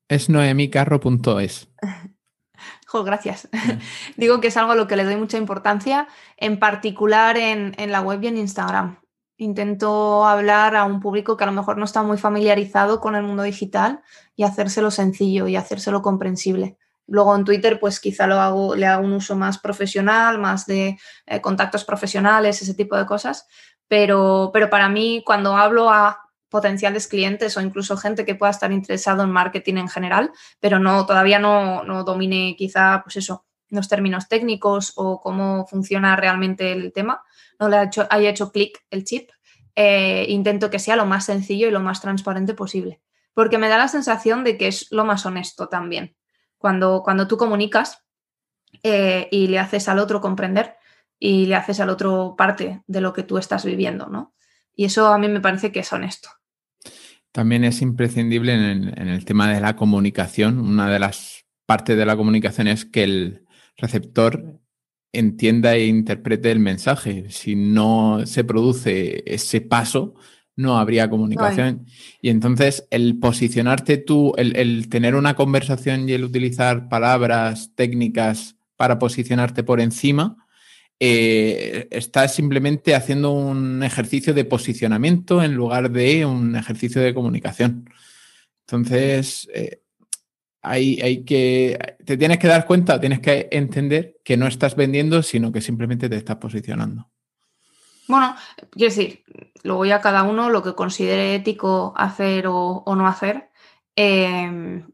Es noemicarro.es. jo, gracias. Digo que es algo a lo que le doy mucha importancia, en particular en, en la web y en Instagram. Intento hablar a un público que a lo mejor no está muy familiarizado con el mundo digital y hacérselo sencillo y hacérselo comprensible. Luego en Twitter, pues quizá lo hago, le hago un uso más profesional, más de eh, contactos profesionales, ese tipo de cosas. Pero, pero para mí, cuando hablo a potenciales clientes o incluso gente que pueda estar interesado en marketing en general, pero no, todavía no, no domine quizá, pues eso, los términos técnicos o cómo funciona realmente el tema, no le haya hecho, clic el chip, eh, intento que sea lo más sencillo y lo más transparente posible. Porque me da la sensación de que es lo más honesto también. Cuando, cuando tú comunicas eh, y le haces al otro comprender y le haces al otro parte de lo que tú estás viviendo, ¿no? Y eso a mí me parece que es honesto. También es imprescindible en el tema de la comunicación. Una de las partes de la comunicación es que el receptor entienda e interprete el mensaje. Si no se produce ese paso, no habría comunicación. Y entonces el posicionarte tú, el, tener una conversación y el utilizar palabras técnicas para posicionarte por encima, eh, estás simplemente haciendo un ejercicio de posicionamiento en lugar de un ejercicio de comunicación. Entonces, eh, hay, que, te tienes que dar cuenta, tienes que entender que no estás vendiendo, sino que simplemente te estás posicionando. Bueno, quiero decir, luego ya cada uno lo que considere ético hacer o, no hacer, em,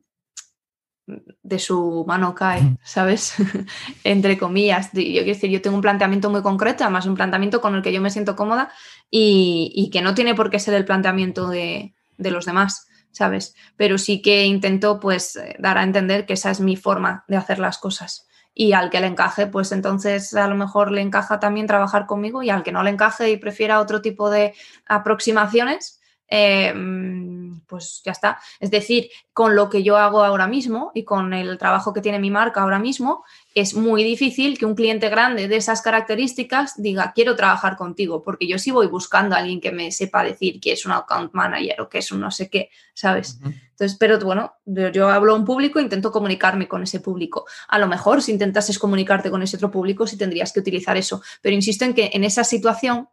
de su mano cae, ¿sabes? Entre comillas. Yo quiero decir, yo tengo un planteamiento muy concreto, además un planteamiento con el que yo me siento cómoda y, que no tiene por qué ser el planteamiento de los demás. ¿Sabes? Pero sí que intento pues eh, dar a entender que esa es mi forma de hacer las cosas. Y al que le encaje, pues entonces a lo mejor le encaja también trabajar conmigo y al que no le encaje y prefiera otro tipo de aproximaciones, eh, mm, pues ya está. Es decir, con lo que yo hago ahora mismo y con el trabajo que tiene mi marca ahora mismo, es muy difícil que un cliente grande de esas características diga, quiero trabajar contigo, porque yo sí voy buscando a alguien que me sepa decir que es un account manager o que es un no sé qué, ¿sabes? Entonces, pero bueno, yo, hablo a un público, intento comunicarme con ese público. A lo mejor si intentases comunicarte con ese otro público, sí tendrías que utilizar eso, pero insisto en que en esa situación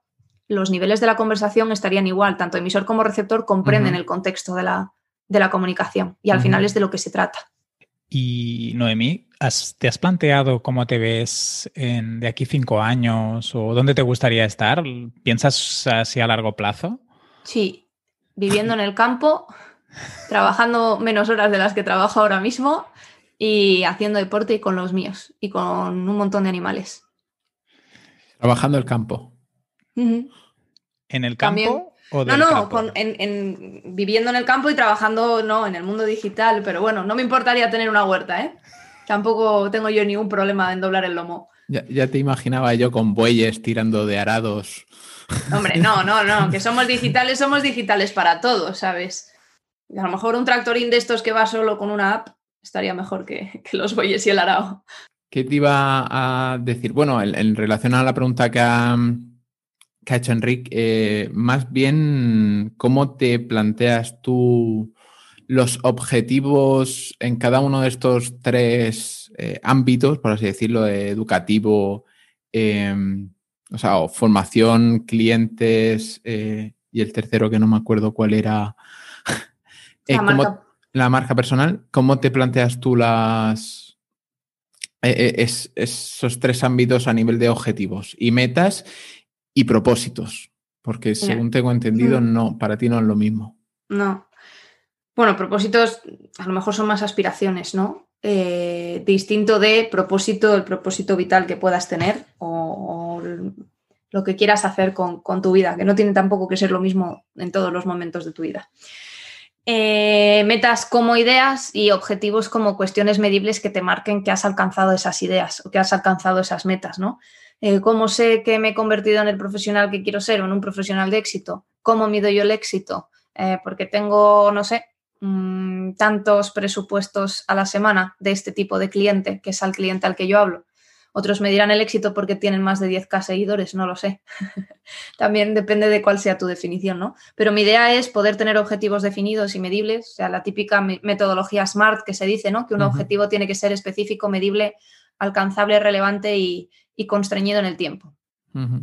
los niveles de la conversación estarían igual, tanto emisor como receptor comprenden el contexto de la, de la, comunicación y al final es de lo que se trata. Y Noemí, ¿te has planteado cómo te ves en, de aquí cinco años o dónde te gustaría estar? ¿Piensas así a largo plazo? Sí, viviendo en el campo, trabajando menos horas de las que trabajo ahora mismo y haciendo deporte y con los míos y con un montón de animales. Trabajando el campo. ¿En el campo? O no, no, en, viviendo en el campo y trabajando no, en el mundo digital, pero bueno, no me importaría tener una huerta, ¿eh? Tampoco tengo yo ningún problema en doblar el lomo. Ya, te imaginaba yo con bueyes tirando de arados. Hombre, no, no, no, que somos digitales, somos digitales para todos, ¿sabes? A lo mejor un tractorín de estos que va solo con una app estaría mejor que, los bueyes y el arado. ¿Qué te iba a decir? Bueno, en, relación a la pregunta que ha, hecho Enrique, eh, más bien, ¿cómo te planteas tú los objetivos en cada uno de estos tres eh, ámbitos, por así decirlo, educativo, em, o sea, formación, clientes eh, y el tercero que no me acuerdo cuál era. la marca personal, ¿cómo te planteas tú las esos tres ámbitos a nivel de objetivos y metas y propósitos? Porque según tengo entendido, mm. no, para ti no es lo mismo. No. Bueno, propósitos a lo mejor son más aspiraciones, ¿no? Eh, distinto de propósito, el propósito vital que puedas tener o, lo que quieras hacer con, con, tu vida, que no tiene tampoco que ser lo mismo en todos los momentos de tu vida. Eh, metas como ideas y objetivos como cuestiones medibles que te marquen que has alcanzado esas ideas o que has alcanzado esas metas, ¿no? Eh, ¿Cómo sé que me he convertido en el profesional que quiero ser o en un profesional de éxito? ¿Cómo mido yo el éxito? Eh, porque tengo, no sé, mm, tantos presupuestos a la semana de este tipo de cliente, que es al cliente al que yo hablo. Otros me dirán el éxito porque tienen más de 10k seguidores, no lo sé. También depende de cuál sea tu definición, ¿no? Pero mi idea es poder tener objetivos definidos y medibles, o sea, la típica metodología SMART que se dice, ¿no? Que un objetivo tiene que ser específico, medible, alcanzable, relevante y, constreñido en el tiempo.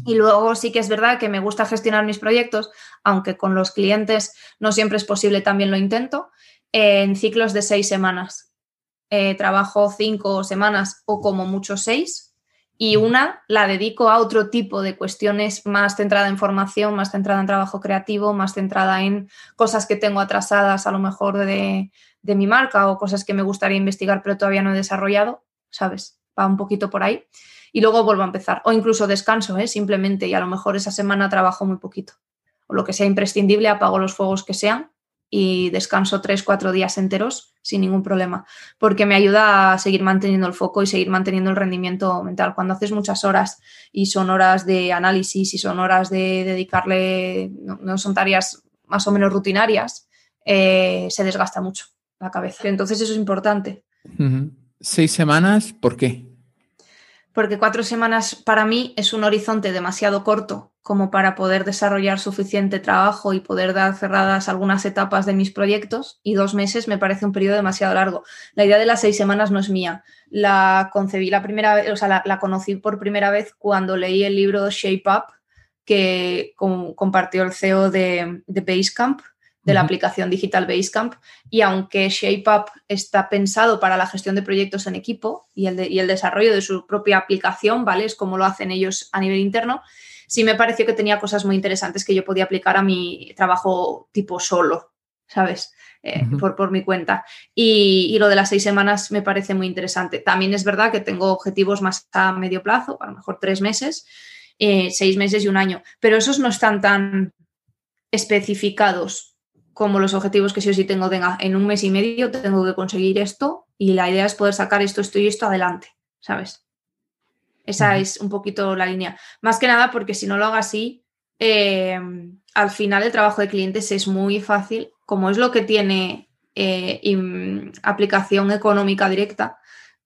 Y luego sí que es verdad que me gusta gestionar mis proyectos, aunque con los clientes no siempre es posible, también lo intento, en ciclos de seis semanas. Eh, trabajo cinco semanas o como mucho seis y una la dedico a otro tipo de cuestiones más centrada en formación, más centrada en trabajo creativo, más centrada en cosas que tengo atrasadas a lo mejor de, de mi marca o cosas que me gustaría investigar pero todavía no he desarrollado, ¿sabes? Va un poquito por ahí. Y luego vuelvo a empezar. O incluso descanso, ¿eh? simplemente, y a lo mejor esa semana trabajo muy poquito. O lo que sea imprescindible, apago los fuegos que sean y descanso tres, cuatro días enteros sin ningún problema, porque me ayuda a seguir manteniendo el foco y seguir manteniendo el rendimiento mental. Cuando haces muchas horas y son horas de análisis y son horas de dedicarle, no, son tareas más o menos rutinarias, eh, se desgasta mucho la cabeza. Entonces eso es importante. Seis semanas, ¿por qué? Porque cuatro semanas para mí es un horizonte demasiado corto como para poder desarrollar suficiente trabajo y poder dar cerradas algunas etapas de mis proyectos y dos meses me parece un periodo demasiado largo. La idea de las seis semanas no es mía. La concebí la primera vez, o sea, la, conocí por primera vez cuando leí el libro Shape Up que compartió el CEO de, de Basecamp, de la aplicación digital Basecamp. Y aunque ShapeUp está pensado para la gestión de proyectos en equipo y el, y el desarrollo de su propia aplicación, ¿vale? Es como lo hacen ellos a nivel interno sí me pareció que tenía cosas muy interesantes que yo podía aplicar a mi trabajo tipo solo, ¿sabes? Eh, por, por, mi cuenta. Y, lo de las seis semanas me parece muy interesante. También es verdad que tengo objetivos más a medio plazo, a lo mejor tres meses, eh, seis meses y un año, pero esos no están tan especificados como los objetivos que sí o sí tengo. En un mes y medio tengo que conseguir esto y la idea es poder sacar esto, esto y esto adelante, ¿sabes? Esa es un poquito la línea. Más que nada porque si no lo hago así, eh, al final el trabajo de clientes es muy fácil, como es lo que tiene eh, aplicación económica directa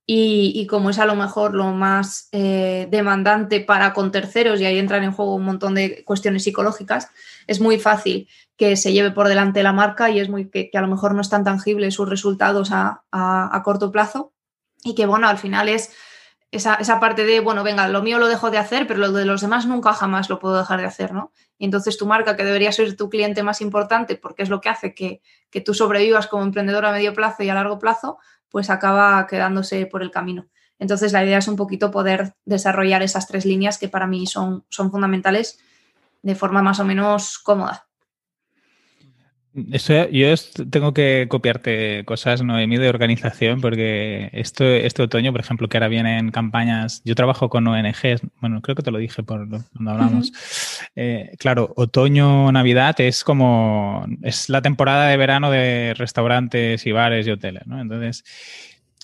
y, como es a lo mejor lo más eh, demandante para con terceros y ahí entran en juego un montón de cuestiones psicológicas, es muy fácil que se lleve por delante la marca y es muy que, a lo mejor no están tangibles sus resultados a corto plazo y que bueno, al final es esa, parte de, bueno, venga, lo mío lo dejo de hacer, pero lo de los demás nunca jamás lo puedo dejar de hacer, ¿no? Y entonces tu marca, que debería ser tu cliente más importante, porque es lo que hace que, que tú sobrevivas como emprendedor a medio plazo y a largo plazo, pues acaba quedándose por el camino. Entonces la idea es un poquito poder desarrollar esas tres líneas que para mí son, son fundamentales de forma más o menos cómoda yo tengo que copiarte cosas, Noemí, de organización, porque esto, este otoño, por ejemplo, que ahora vienen campañas, yo trabajo con ONGs, bueno, creo que te lo dije por cuando hablamos. Eh, claro, otoño, Navidad es como, es la temporada de verano de restaurantes y bares y hoteles, ¿no? Entonces,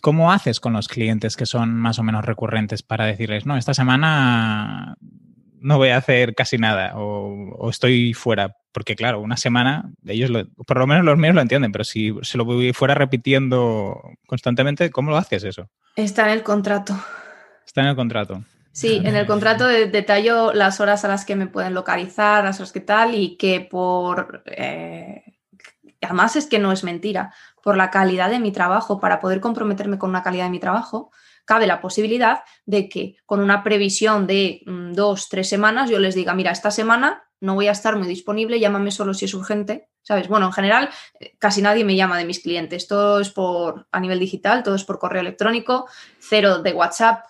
¿cómo haces con los clientes que son más o menos recurrentes para decirles, no, esta semana no voy a hacer casi nada o, estoy fuera? Porque claro, una semana, ellos, por lo menos los míos lo entienden, pero si se lo voy fuera repitiendo constantemente, ¿cómo lo haces eso? Está en el contrato. Está en el contrato. Sí, en el contrato detallo las horas a las que me pueden localizar, las horas que tal, y que por... Eh, además es que no es mentira, por la calidad de mi trabajo, para poder comprometerme con una calidad de mi trabajo, cabe la posibilidad de que con una previsión de mm, dos, tres semanas yo les diga, mira, esta semana no voy a estar muy disponible, llámame solo si es urgente, ¿sabes? Bueno, en general eh, casi nadie me llama de mis clientes, todo es por a nivel digital, todo es por correo electrónico, cero de WhatsApp,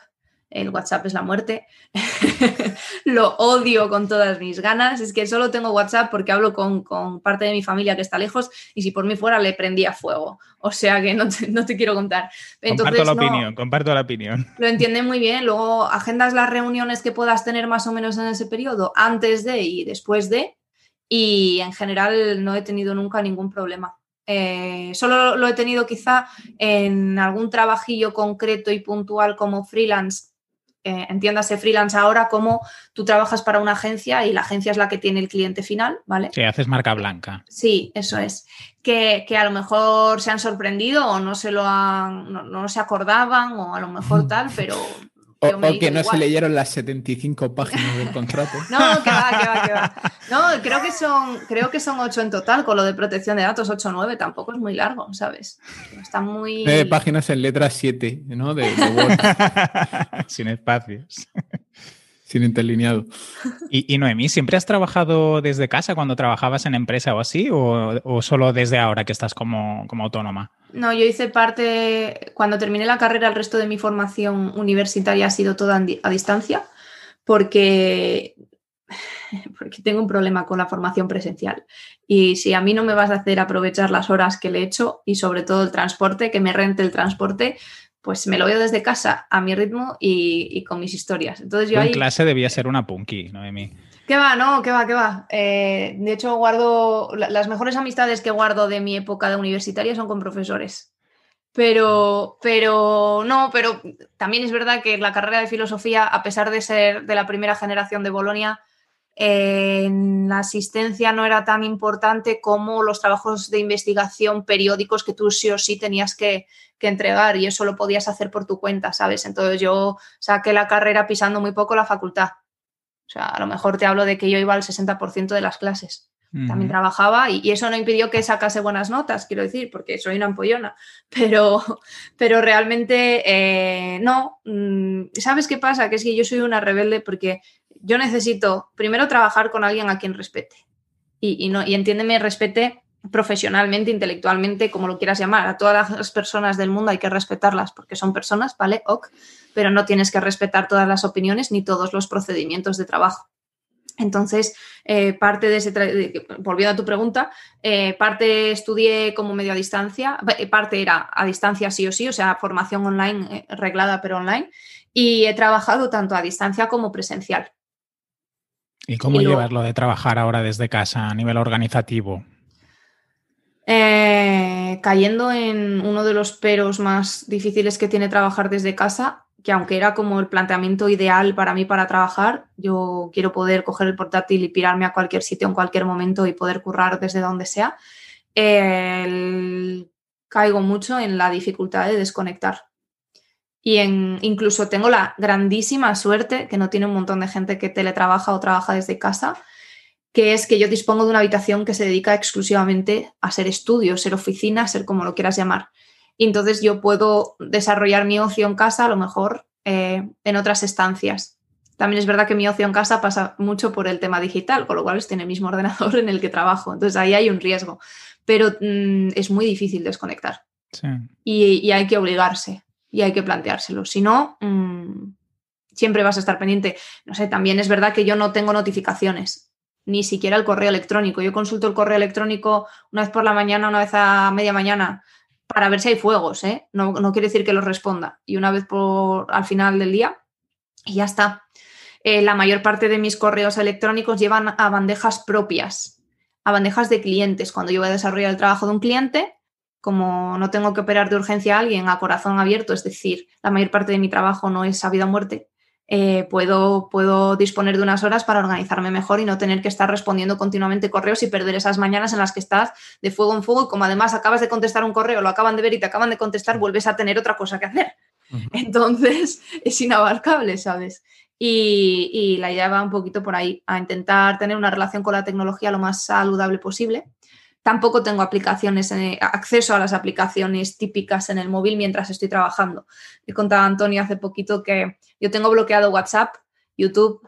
el WhatsApp es la muerte, lo odio con todas mis ganas, es que solo tengo WhatsApp porque hablo con, parte de mi familia que está lejos y si por mí fuera le prendía fuego, o sea que no te, quiero contar. comparto la opinión, comparto la opinión. Lo entienden muy bien, luego agendas las reuniones que puedas tener más o menos en ese periodo, antes de y después de, y en general no he tenido nunca ningún problema. Eh, solo lo he tenido quizá en algún trabajillo concreto y puntual como freelance eh, entiéndase freelance ahora como tú trabajas para una agencia y la agencia es la que tiene el cliente final, ¿vale? Sí, haces marca blanca. Sí, eso es. Que, a lo mejor se han sorprendido o no se lo han, no se acordaban o a lo mejor tal, pero o, que no se leyeron las 75 páginas del contrato. No, que va, que va, que va. No, creo que son, creo que son 8 en total, con lo de protección de datos, 8 o 9, tampoco es muy largo, ¿sabes? Está muy. 9 páginas en letra 7, ¿no? De, Sin espacios. Sin interlineado. ¿Y, Noemí, siempre has trabajado desde casa cuando trabajabas en empresa o así? ¿O, solo desde ahora que estás como, como, autónoma? No, yo hice parte, cuando terminé la carrera, el resto de mi formación universitaria ha sido toda a distancia, porque, porque tengo un problema con la formación presencial. Y si a mí no me vas a hacer aprovechar las horas que le he hecho y sobre todo el transporte, que me rente el transporte, pues me lo veo desde casa a mi ritmo y, con mis historias. Entonces yo en clase debía ser una punky, Noemi. ¿Qué va? No, ¿qué va? ¿Qué va? Eh, de hecho, guardo las mejores amistades que guardo de mi época de universitaria son con profesores. Pero, pero no, pero también es verdad que la carrera de filosofía, a pesar de ser de la primera generación de Bolonia, la asistencia no era tan importante como los trabajos de investigación periódicos que tú sí o sí tenías que, entregar y eso lo podías hacer por tu cuenta, ¿sabes? Entonces yo saqué la carrera pisando muy poco la facultad. O sea, a lo mejor te hablo de que yo iba al 60% de las clases. También trabajaba y, eso no impidió que sacase buenas notas, quiero decir, porque soy una ampollona, pero, pero realmente eh, no. Mm, ¿Sabes qué pasa? Que es que yo soy una rebelde porque yo necesito primero trabajar con alguien a quien respete. Y, no, y entiéndeme, respete profesionalmente, intelectualmente, como lo quieras llamar. A todas las personas del mundo hay que respetarlas porque son personas, ¿vale? Ok, pero no tienes que respetar todas las opiniones ni todos los procedimientos de trabajo. Entonces, eh, parte de ese, volviendo a tu pregunta, eh, parte estudié como medio a distancia, eh, parte era a distancia sí o sí, o sea, formación online reglada pero online, y he trabajado tanto a distancia como presencial. ¿Y cómo llevarlo de trabajar ahora desde casa a nivel organizativo? Eh, cayendo en uno de los peros más difíciles que tiene trabajar desde casa, que aunque era como el planteamiento ideal para mí para trabajar, yo quiero poder coger el portátil y pirarme a cualquier sitio en cualquier momento y poder currar desde donde sea, caigo mucho en la dificultad de desconectar. Y en, incluso tengo la grandísima suerte, que no tiene un montón de gente que teletrabaja o trabaja desde casa, que es que yo dispongo de una habitación que se dedica exclusivamente a ser estudio, ser oficina, ser como lo quieras llamar. Y entonces yo puedo desarrollar mi ocio en casa a lo mejor eh, en otras estancias. También es verdad que mi ocio en casa pasa mucho por el tema digital, con lo cual estoy en el mismo ordenador en el que trabajo. Entonces ahí hay un riesgo. Pero mm, es muy difícil desconectar. y hay que obligarse y hay que planteárselo. Si no, mm, siempre vas a estar pendiente. No sé, también es verdad que yo no tengo notificaciones, ni siquiera el correo electrónico. Yo consulto el correo electrónico una vez por la mañana, una vez a media mañana, para ver si hay fuegos, ¿eh? No, quiere decir que los responda. Y una vez por al final del día, y ya está. Eh, la mayor parte de mis correos electrónicos llevan a bandejas propias, a bandejas de clientes. Cuando yo voy a desarrollar el trabajo de un cliente, como no tengo que operar de urgencia a alguien a corazón abierto, es decir, la mayor parte de mi trabajo no es a vida o muerte, eh, puedo, puedo disponer de unas horas para organizarme mejor y no tener que estar respondiendo continuamente correos y perder esas mañanas en las que estás de fuego en fuego y como además acabas de contestar un correo, lo acaban de ver y te acaban de contestar, vuelves a tener otra cosa que hacer. Entonces es inabarcable, ¿sabes? Y, y, la idea va un poquito por ahí, a intentar tener una relación con la tecnología lo más saludable posible Tampoco tengo aplicaciones, acceso a las aplicaciones típicas en el móvil mientras estoy trabajando. Le contaba a Antonio hace poquito que yo tengo bloqueado WhatsApp, YouTube,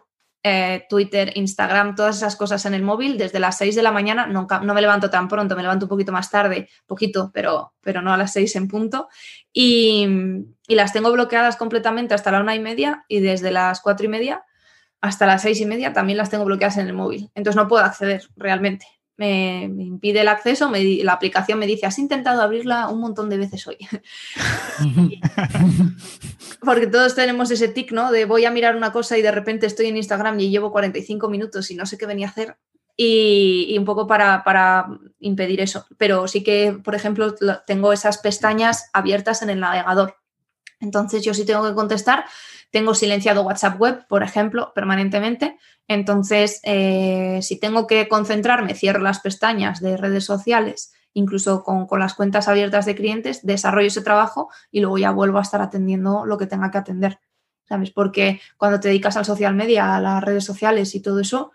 eh, Twitter, Instagram, todas esas cosas en el móvil desde las 6 de la mañana. No, no, me levanto tan pronto, me levanto un poquito más tarde, poquito, pero, pero no a las 6 en punto. Y, y, las tengo bloqueadas completamente hasta la una y media y desde las cuatro y media hasta las seis y media también las tengo bloqueadas en el móvil. Entonces no puedo acceder realmente me, impide el acceso, la aplicación me dice, has intentado abrirla un montón de veces hoy. Porque todos tenemos ese tic, ¿no? De voy a mirar una cosa y de repente estoy en Instagram y llevo 45 minutos y no sé qué venía a hacer. Y, un poco para, para, impedir eso. Pero sí que, por ejemplo, tengo esas pestañas abiertas en el navegador. Entonces yo sí tengo que contestar. Tengo silenciado WhatsApp web, por ejemplo, permanentemente entonces, eh, si tengo que concentrarme, cierro las pestañas de redes sociales, incluso con, las cuentas abiertas de clientes, desarrollo ese trabajo y luego ya vuelvo a estar atendiendo lo que tenga que atender. ¿Sabes? Porque cuando te dedicas al social media, a las redes sociales y todo eso,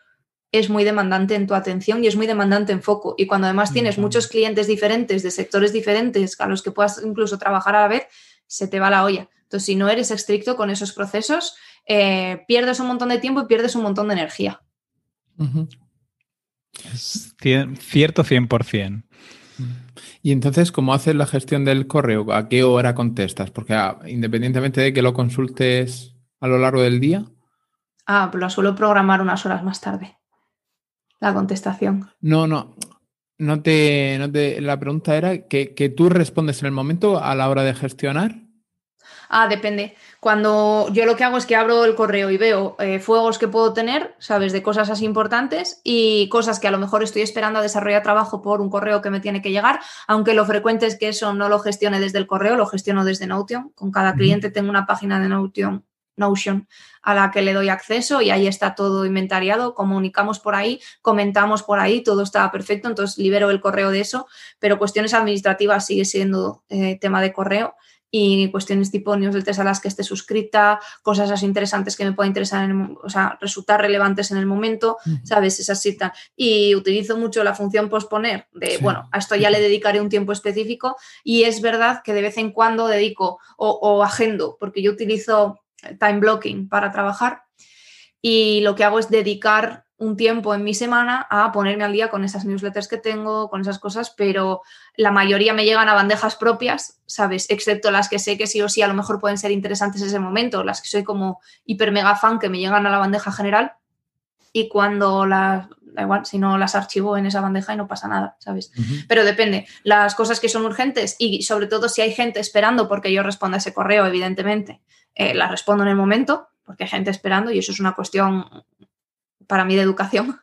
es muy demandante en tu atención y es muy demandante en foco. Y cuando además tienes muchos clientes diferentes, de sectores diferentes, a los que puedas incluso trabajar a la vez, se te va la olla. Entonces, si no eres estricto con esos procesos, eh, pierdes un montón de tiempo y pierdes un montón de energía. cierto 100%. Y entonces, ¿cómo haces la gestión del correo? ¿A qué hora contestas? Porque ah, independientemente de que lo consultes a lo largo del día. Ah, pues lo suelo programar unas horas más tarde. La contestación. No, no. No te, la pregunta era que, que tú respondes en el momento a la hora de gestionar. Ah, depende. Cuando yo lo que hago es que abro el correo y veo eh, fuegos que puedo tener, sabes, de cosas así importantes y cosas que a lo mejor estoy esperando a desarrollar trabajo por un correo que me tiene que llegar, aunque lo frecuente es que eso no lo gestione desde el correo, lo gestiono desde Notion. Con cada cliente tengo una página de Notion, Notion a la que le doy acceso y ahí está todo inventariado, comunicamos por ahí, comentamos por ahí, todo está perfecto, entonces libero el correo de eso, pero cuestiones administrativas sigue siendo eh, tema de correo y cuestiones tipo newsletters a las que esté suscrita, cosas así interesantes que me puedan interesar, o sea, resultar relevantes en el momento, ¿sabes? Esas citas. Y utilizo mucho la función posponer, de, bueno, a esto ya le dedicaré un tiempo específico y es verdad que de vez en cuando dedico o, o agendo, porque yo utilizo time blocking para trabajar y lo que hago es dedicar un tiempo en mi semana a ponerme al día con esas newsletters que tengo, con esas cosas, pero la mayoría me llegan a bandejas propias, ¿sabes? Excepto las que sé que sí o sí a lo mejor pueden ser interesantes en ese momento, las que soy como hiper mega fan que me llegan a la bandeja general y cuando las, da igual, si no las archivo en esa bandeja y no pasa nada, ¿sabes? Pero depende, las cosas que son urgentes y sobre todo si hay gente esperando porque yo responda ese correo, evidentemente, eh, las respondo en el momento porque hay gente esperando y eso es una cuestión para mí de educación.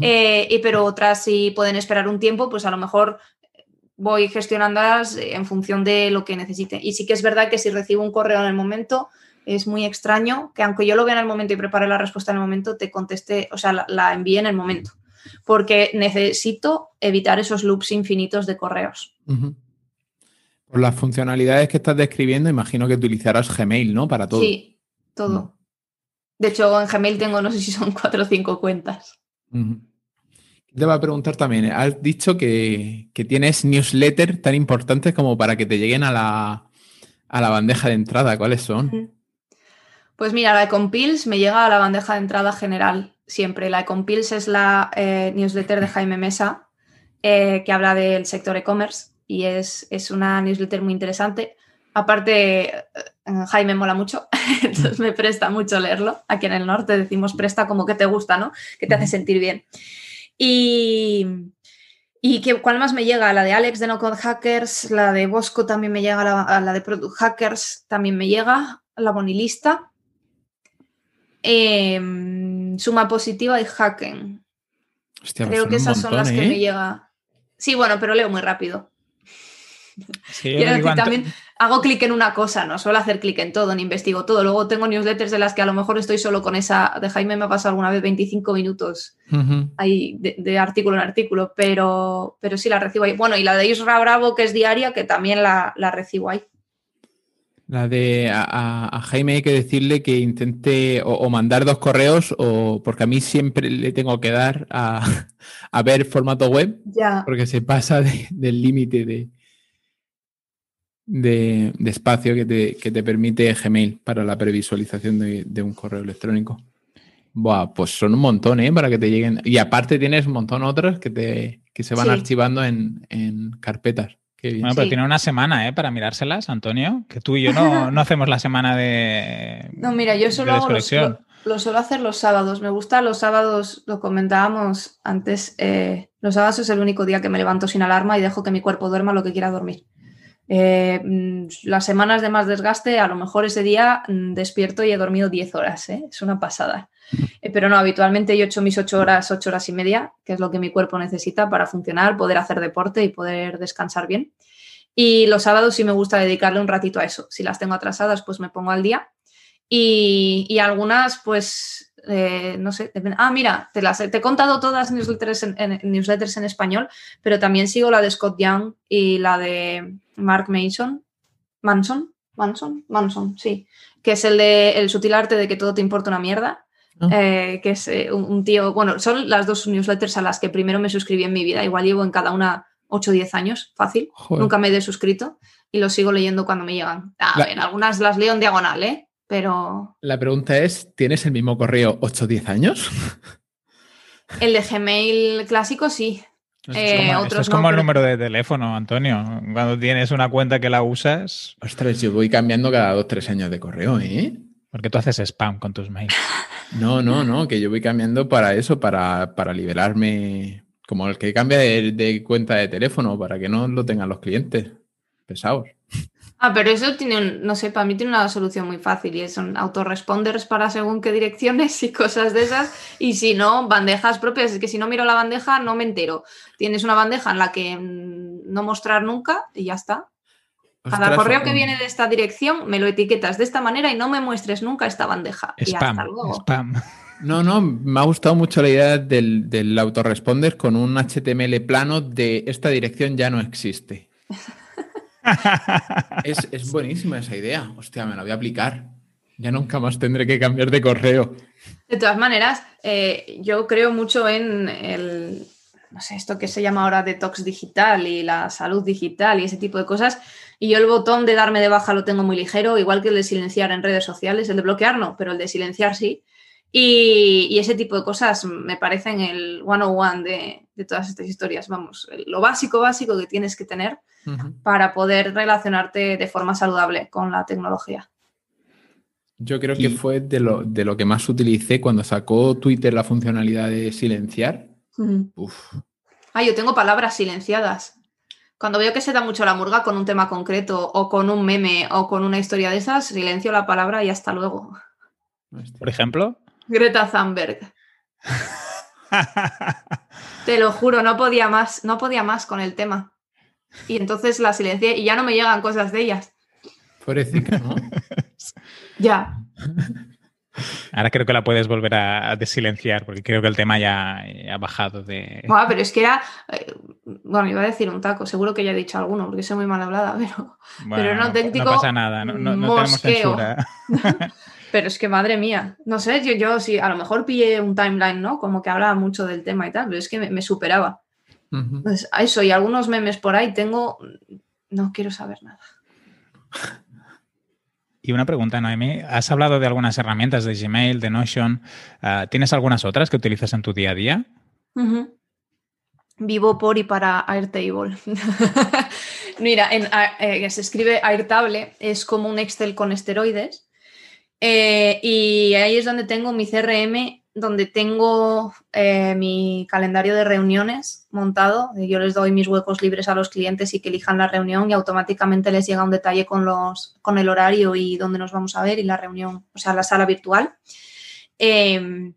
Eh, y, pero otras si pueden esperar un tiempo, pues a lo mejor voy gestionándolas en función de lo que necesite. Y sí que es verdad que si recibo un correo en el momento, es muy extraño que aunque yo lo vea en el momento y prepare la respuesta en el momento, te conteste, o sea, la, envíe en el momento. Porque necesito evitar esos loops infinitos de correos. Por las funcionalidades que estás describiendo, imagino que utilizarás Gmail, ¿no? Para todo. Sí, todo. De hecho, en Gmail tengo, no sé si son cuatro o cinco cuentas. Te va a preguntar también, has dicho que, tienes newsletters tan importantes como para que te lleguen a la, bandeja de entrada. ¿Cuáles son? Pues mira, la de Compils me llega a la bandeja de entrada general siempre. La de Compils es la eh, newsletter de Jaime Mesa, eh, que habla del sector e-commerce y es, es, una newsletter muy interesante. Aparte, eh, Jaime mola mucho, entonces me presta mucho leerlo. Aquí en el norte decimos presta como que te gusta, ¿no? Que te hace sentir bien. Y, y que, ¿cuál más me llega? La de Alex de No Code Hackers, la de Bosco también me llega, la, de Product Hackers también me llega, la Bonilista. Em, suma positiva y Hacken. Creo que esas son las que me ¿eh? llega. Sí, bueno, pero leo muy rápido. Quiero decir, también hago clic en una cosa, no suelo hacer clic en todo, ni investigo todo. Luego tengo newsletters de las que a lo mejor estoy solo con esa. De Jaime me ha pasado alguna vez 25 minutos ahí de, artículo en artículo, pero, pero sí la recibo ahí. Bueno, y la de Isra Bravo, que es diaria, que también la, recibo ahí. La de a, Jaime hay que decirle que intente o, mandar dos correos, o porque a mí siempre le tengo que dar a, ver formato web, ya. porque se pasa del límite de, de, espacio que te, permite Gmail para la previsualización de, un correo electrónico. Buah, pues son un montón, ¿eh? Para que te lleguen. Y aparte tienes un montón otras que, te, se van archivando en, carpetas. Bueno, pero tiene una semana, ¿eh? Para mirárselas, Antonio. Que tú y yo no, hacemos la semana de. No, mira, yo solo hago lo, suelo hacer los sábados. Me gusta los sábados, lo comentábamos antes. Eh, los sábados es el único día que me levanto sin alarma y dejo que mi cuerpo duerma lo que quiera dormir. Eh, mm, las semanas de más desgaste, a lo mejor ese día mm, despierto y he dormido 10 horas, ¿eh? es una pasada. Eh, pero no, habitualmente yo he hecho mis 8 horas, 8 horas y media, que es lo que mi cuerpo necesita para funcionar, poder hacer deporte y poder descansar bien. Y los sábados sí me gusta dedicarle un ratito a eso. Si las tengo atrasadas, pues me pongo al día. Y, y algunas, pues eh, no sé, ah, mira, te, las, te he contado todas newsletters en, newsletters en español, pero también sigo la de Scott Young y la de Mark Mason, Manson, Manson, Manson, sí, que es el de El sutil arte de que todo te importa una mierda, ah. eh, que es eh, un, tío, bueno, son las dos newsletters a las que primero me suscribí en mi vida, igual llevo en cada una 8 o 10 años, fácil, nunca me he desuscrito y lo sigo leyendo cuando me llegan. en algunas las leo en diagonal, ¿eh? Pero... La pregunta es, ¿tienes el mismo correo 8 o 10 años? El de Gmail clásico sí. Eh, es como, el número de teléfono, Antonio. Cuando tienes una cuenta que la usas. Ostras, yo voy cambiando cada dos, tres años de correo, ¿eh? Porque tú haces spam con tus mails. No, no, no, que yo voy cambiando para eso, para, para liberarme. Como el que cambia de, cuenta de teléfono, para que no lo tengan los clientes pesados. Ah, pero eso tiene, no sé, para mí tiene una solución muy fácil y son autoresponders para según qué direcciones y cosas de esas. Y si no, bandejas propias. Es que si no miro la bandeja, no me entero. Tienes una bandeja en la que mm, no mostrar nunca y ya está. Cada correo que viene de esta dirección me lo etiquetas de esta manera y no me muestres nunca esta bandeja. y hasta luego. Spam. No, no, me ha gustado mucho la idea del, del autoresponder con un HTML plano de esta dirección ya no existe. es, buenísima esa idea. Hostia, me la voy a aplicar. Ya nunca más tendré que cambiar de correo. De todas maneras, eh, yo creo mucho en el, no sé, esto que se llama ahora detox digital y la salud digital y ese tipo de cosas. Y yo el botón de darme de baja lo tengo muy ligero, igual que el de silenciar en redes sociales, el de bloquear no, pero el de silenciar sí. Y, ese tipo de cosas me parecen el one-on-one de, de todas estas historias. Vamos, lo básico, básico que tienes que tener para poder relacionarte de forma saludable con la tecnología. Yo creo que fue de lo, de lo, que más utilicé cuando sacó Twitter la funcionalidad de silenciar. Ah, yo tengo palabras silenciadas. Cuando veo que se da mucho la murga con un tema concreto o con un meme o con una historia de esas, silencio la palabra y hasta luego. Por ejemplo. Greta Thunberg. Te lo juro, no podía más, no podía más con el tema. Y entonces la silencié y ya no me llegan cosas de ellas. Pobrecita, ¿no? ya. Ahora creo que la puedes volver a desilenciar porque creo que el tema ya, ha bajado de... pero es que era... Eh, bueno, iba a decir un taco, seguro que ya he dicho alguno porque soy muy mal hablada, pero, pero era un auténtico... No pasa nada, no, tenemos censura. Pero es que madre mía, no sé, yo, yo sí, a lo mejor pillé un timeline, ¿no? Como que hablaba mucho del tema y tal, pero es que me, superaba. Pues eso y algunos memes por ahí tengo, no quiero saber nada. Y una pregunta, Noemi. Has hablado de algunas herramientas de Gmail, de Notion. Ah, ¿Tienes algunas otras que utilizas en tu día a día? Vivo por y para Airtable. Mira, en, eh, se escribe Airtable, es como un Excel con esteroides eh, y ahí es donde tengo mi CRM, donde tengo eh, mi calendario de reuniones montado. Yo les doy mis huecos libres a los clientes y que elijan la reunión y automáticamente les llega un detalle con, los, con el horario y dónde nos vamos a ver y la reunión, o sea, la sala virtual. Em,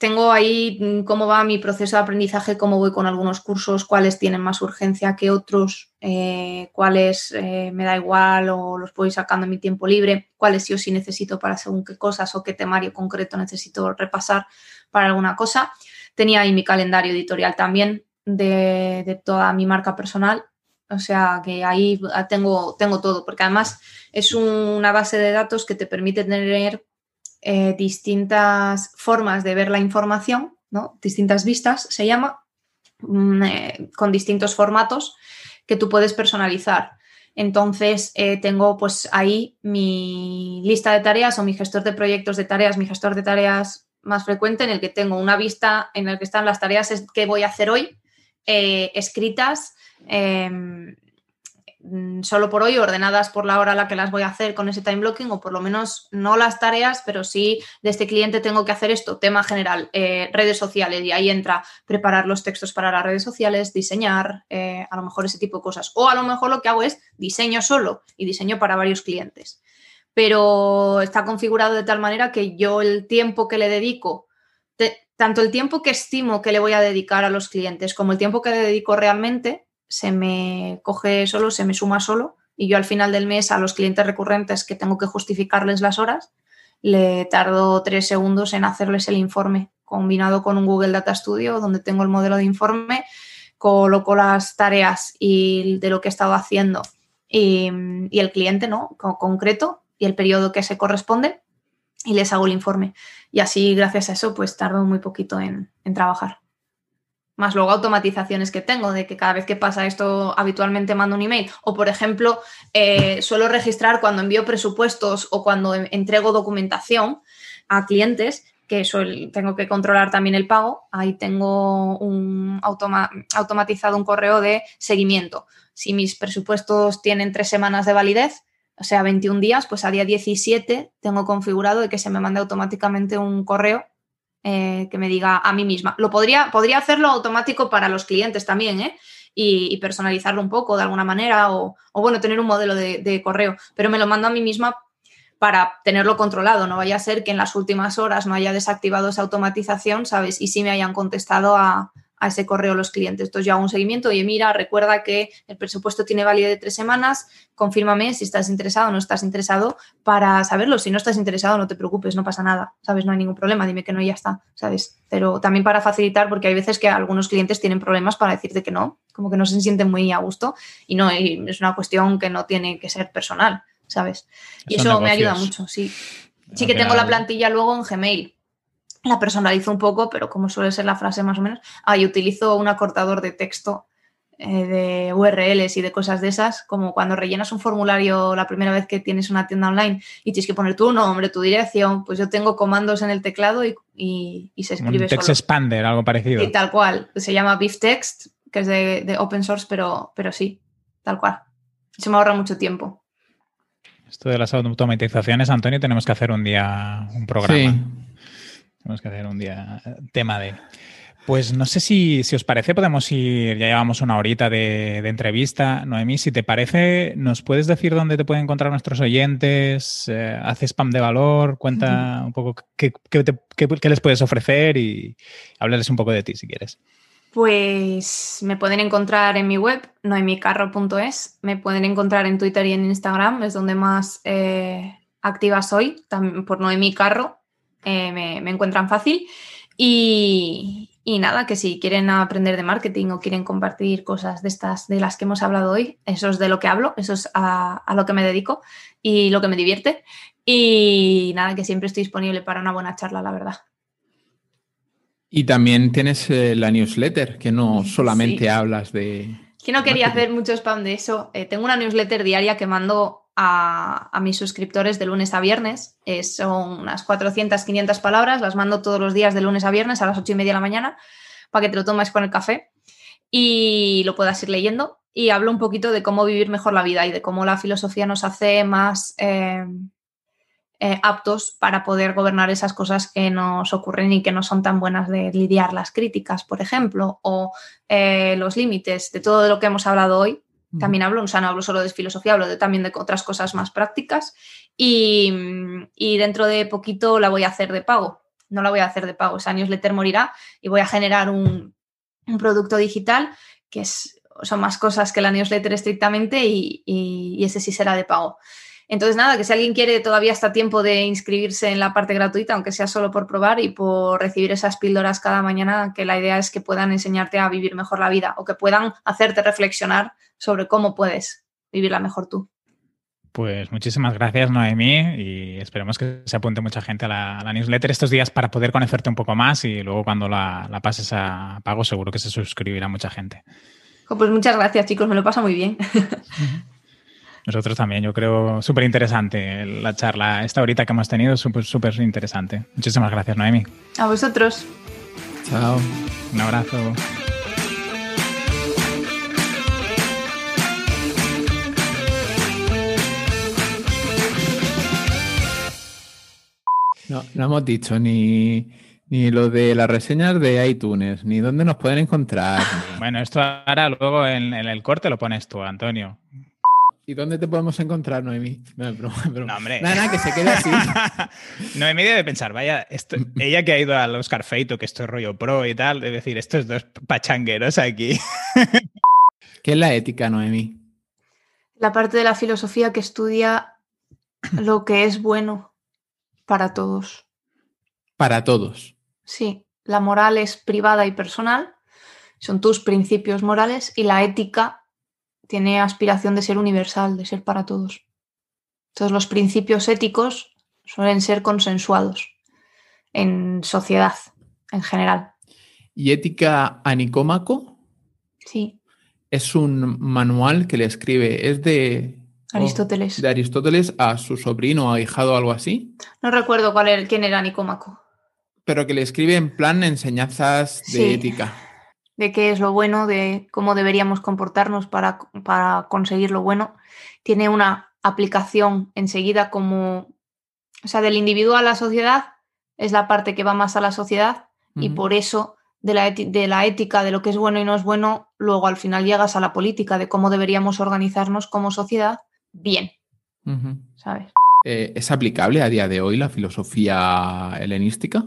tengo ahí mm, cómo va mi proceso de aprendizaje, cómo voy con algunos cursos, cuáles tienen más urgencia que otros, eh, cuáles eh, me da igual o los puedo ir sacando en mi tiempo libre, cuáles sí o sí necesito para según qué cosas o qué temario concreto necesito repasar para alguna cosa. Tenía ahí mi calendario editorial también de, toda mi marca personal o sea que ahí tengo, tengo todo, porque además es una base de datos que te permite tener eh, distintas formas de ver la información, ¿no? distintas vistas se llama, mm, eh, con distintos formatos que tú puedes personalizar. Entonces eh, tengo pues ahí mi lista de tareas o mi gestor de proyectos de tareas, mi gestor de tareas más frecuente en el que tengo una vista en el que están las tareas que voy a hacer hoy escritas Em, solo por hoy ordenadas por la hora a la que las voy a hacer con ese time blocking o por lo menos no las tareas, pero sí de este cliente tengo que hacer esto, tema general, eh, redes sociales y ahí entra preparar los textos para las redes sociales, diseñar, eh, a lo mejor ese tipo de cosas. O a lo mejor lo que hago es diseño solo y diseño para varios clientes. Pero está configurado de tal manera que yo el tiempo que le dedico, tanto el tiempo que estimo que le voy a dedicar a los clientes como el tiempo que le dedico realmente, se me coge solo, se me suma solo y yo al final del mes a los clientes recurrentes que tengo que justificarles las horas, le tardo tres segundos en hacerles el informe combinado con un Google Data Studio donde tengo el modelo de informe, coloco las tareas y de lo que he estado haciendo y, el cliente, ¿no? concreto y el periodo que se corresponde y les hago el informe. Y así, gracias a eso, pues tardo muy poquito en trabajar más luego automatizaciones que tengo, de que cada vez que pasa esto habitualmente mando un email. O, por ejemplo, eh, suelo registrar cuando envío presupuestos o cuando entrego documentación a clientes, que tengo que controlar también el pago. Ahí tengo un automatizado un correo de seguimiento. Si mis presupuestos tienen tres semanas de validez, o sea, 21 días, pues a día 17 tengo configurado de que se me mande automáticamente un correo eh, que me diga a mí misma. Lo podría, podría hacerlo automático para los clientes también, ¿eh? Y, personalizarlo un poco de alguna manera o, bueno, tener un modelo de, correo, pero me lo mando a mí misma para tenerlo controlado. No vaya a ser que en las últimas horas no haya desactivado esa automatización, ¿sabes? Y sí me hayan contestado a, a ese correo los clientes. Entonces yo hago un seguimiento, y mira, recuerda que el presupuesto tiene validez de tres semanas, confírmame si estás interesado o no estás interesado para saberlo. Si no estás interesado, no te preocupes, no pasa nada, ¿sabes? No hay ningún problema, dime que no y ya está, ¿sabes? Pero también para facilitar, porque hay veces que algunos clientes tienen problemas para decirte que no, como que no se sienten muy a gusto y no, es una cuestión que no tiene que ser personal, ¿sabes? Y eso me ayuda mucho, sí. Sí que tengo la plantilla luego en Gmail, la personalizo un poco, pero como suele ser la frase más o menos, ahí utilizo un acortador de texto eh, de URLs y de cosas de esas, como cuando rellenas un formulario la primera vez que tienes una tienda online y tienes que poner tu nombre, tu dirección, pues yo tengo comandos en el teclado y, y, se escribe. Un text expander, algo parecido. Y tal cual. Se llama BeefText, que es de, open source, pero, pero sí, tal cual. Se me ahorra mucho tiempo. Esto de las automatizaciones, Antonio, tenemos que hacer un día un programa. Sí. Tenemos que hacer un día tema de... Pues no sé si, os parece, podemos ir, ya llevamos una horita de, entrevista. Noemí, si te parece, ¿nos puedes decir dónde te pueden encontrar nuestros oyentes? Eh, ¿Hace spam de valor? Cuenta un poco qué, les puedes ofrecer y háblales un poco de ti si quieres. Pues me pueden encontrar en mi web, noemicarro.es, me pueden encontrar en Twitter y en Instagram, es donde más eh, activa soy, también por Noemi Carro, eh, me, encuentran fácil. Y, nada, que si quieren aprender de marketing o quieren compartir cosas de estas de las que hemos hablado hoy, eso es de lo que hablo, eso es a, lo que me dedico y lo que me divierte. Y nada, que siempre estoy disponible para una buena charla, la verdad. Y también tienes eh, la newsletter, que no solamente hablas de... Que no quería hacer mucho spam de eso. Eh, tengo una newsletter diaria que mando a, mis suscriptores de lunes a viernes. Eh, son unas 400, 500 palabras, las mando todos los días de lunes a viernes a las 8 y media de la mañana para que te lo tomes con el café y lo puedas ir leyendo. Y hablo un poquito de cómo vivir mejor la vida y de cómo la filosofía nos hace más eh, eh, aptos para poder gobernar esas cosas que nos ocurren y que no son tan buenas de lidiar las críticas, por ejemplo, o los límites de todo lo que hemos hablado hoy también hablo, o sea, no hablo solo de filosofía, hablo de, también de otras cosas más prácticas y, dentro de poquito la voy a hacer de pago. no la voy a hacer de pago. Esa newsletter morirá y voy a generar un, producto digital que es, son más cosas que la newsletter estrictamente y ese sí será de pago. Entonces, nada, que si alguien quiere, todavía está tiempo de inscribirse en la parte gratuita, aunque sea solo por probar y por recibir esas píldoras cada mañana, que la idea es que puedan enseñarte a vivir mejor la vida o que puedan hacerte reflexionar sobre cómo puedes vivirla mejor tú. Pues muchísimas gracias, Noemí, y esperemos que se apunte mucha gente a la, newsletter estos días para poder conocerte un poco más y luego cuando la, pases a pago seguro que se suscribirá mucha gente. Pues muchas gracias, chicos, me lo paso muy bien. Nosotros también, yo creo súper interesante la charla, esta horita que hemos tenido, súper, súper interesante. Muchísimas gracias, Noemi. A vosotros. Chao. Un abrazo. No, no hemos dicho ni, ni lo de las reseñas de iTunes, ni dónde nos pueden encontrar. Bueno, esto ahora luego en, en, el corte lo pones tú, Antonio. ¿Y dónde te podemos encontrar, Noemí? No, no hombre. Nada, nada, que se quede así. Noemí debe pensar, vaya, esto, ella que ha ido al Oscar Feito, que esto es rollo pro y tal, debe decir, estos dos pachangueros aquí. ¿Qué es la ética, Noemí? La parte de la filosofía que estudia lo que es bueno para todos. Para todos. Sí, la moral es privada y personal, son tus principios morales y la ética tiene aspiración de ser universal, de ser para todos. Todos los principios éticos suelen ser consensuados en sociedad en general. ¿Y ética a Nicómaco? Sí. Es un manual que le escribe, es de Aristóteles. de Aristóteles a su sobrino o ahijado o algo así. No recuerdo cuál era, quién era Nicómaco. Pero que le escribe en plan enseñanzas de ética de qué es lo bueno, de cómo deberíamos comportarnos para, para conseguir lo bueno, tiene una aplicación enseguida como, o sea, del individuo a la sociedad es la parte que va más a la sociedad y por eso de la, de la, ética, de lo que es bueno y no es bueno, luego al final llegas a la política, de cómo deberíamos organizarnos como sociedad bien. ¿Sabes? Eh, ¿Es aplicable a día de hoy la filosofía helenística?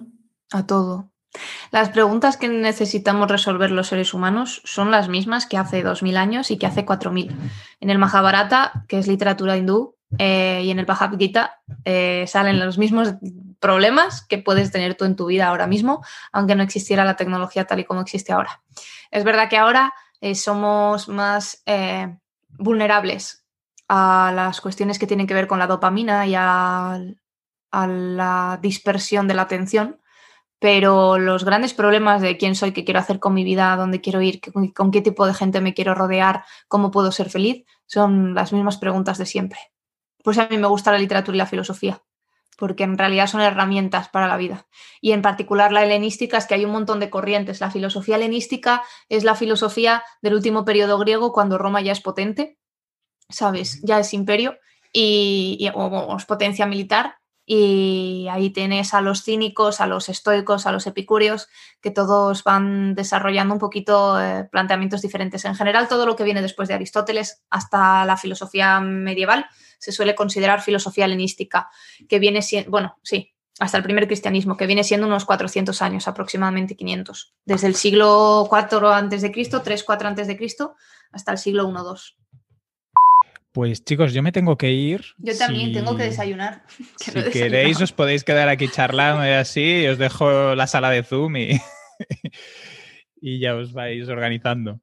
A todo. Las preguntas que necesitamos resolver los seres humanos son las mismas que hace 2000 años y que hace 4000. En el Mahabharata, que es literatura hindú, eh, y en el Bhagavad Gita eh, salen los mismos problemas que puedes tener tú en tu vida ahora mismo, aunque no existiera la tecnología tal y como existe ahora. Es verdad que ahora eh, somos más vulnerables a las cuestiones que tienen que ver con la dopamina y a la dispersión de la atención pero los grandes problemas de quién soy, qué quiero hacer con mi vida, dónde quiero ir, con qué tipo de gente me quiero rodear, cómo puedo ser feliz, son las mismas preguntas de siempre. Pues a mí me gusta la literatura y la filosofía, porque en realidad son herramientas para la vida. Y en particular la helenística es que hay un montón de corrientes. La filosofía helenística es la filosofía del último periodo griego, cuando Roma ya es potente, ¿sabes? Ya es imperio y, o es potencia militar y ahí tienes a los cínicos, a los estoicos, a los epicúreos, que todos van desarrollando un poquito eh, planteamientos diferentes. En general, todo lo que viene después de Aristóteles hasta la filosofía medieval se suele considerar filosofía helenística, que viene siendo, bueno, sí, hasta el primer cristianismo, que viene siendo unos 400 años, aproximadamente 500. Desde el siglo IV a.C., 3, 4 a.C., hasta el siglo I, 2. Pues chicos, yo me tengo que ir. Yo también tengo que desayunar. si queréis, os podéis quedar aquí charlando y así, os dejo la sala de Zoom y, y ya os vais organizando.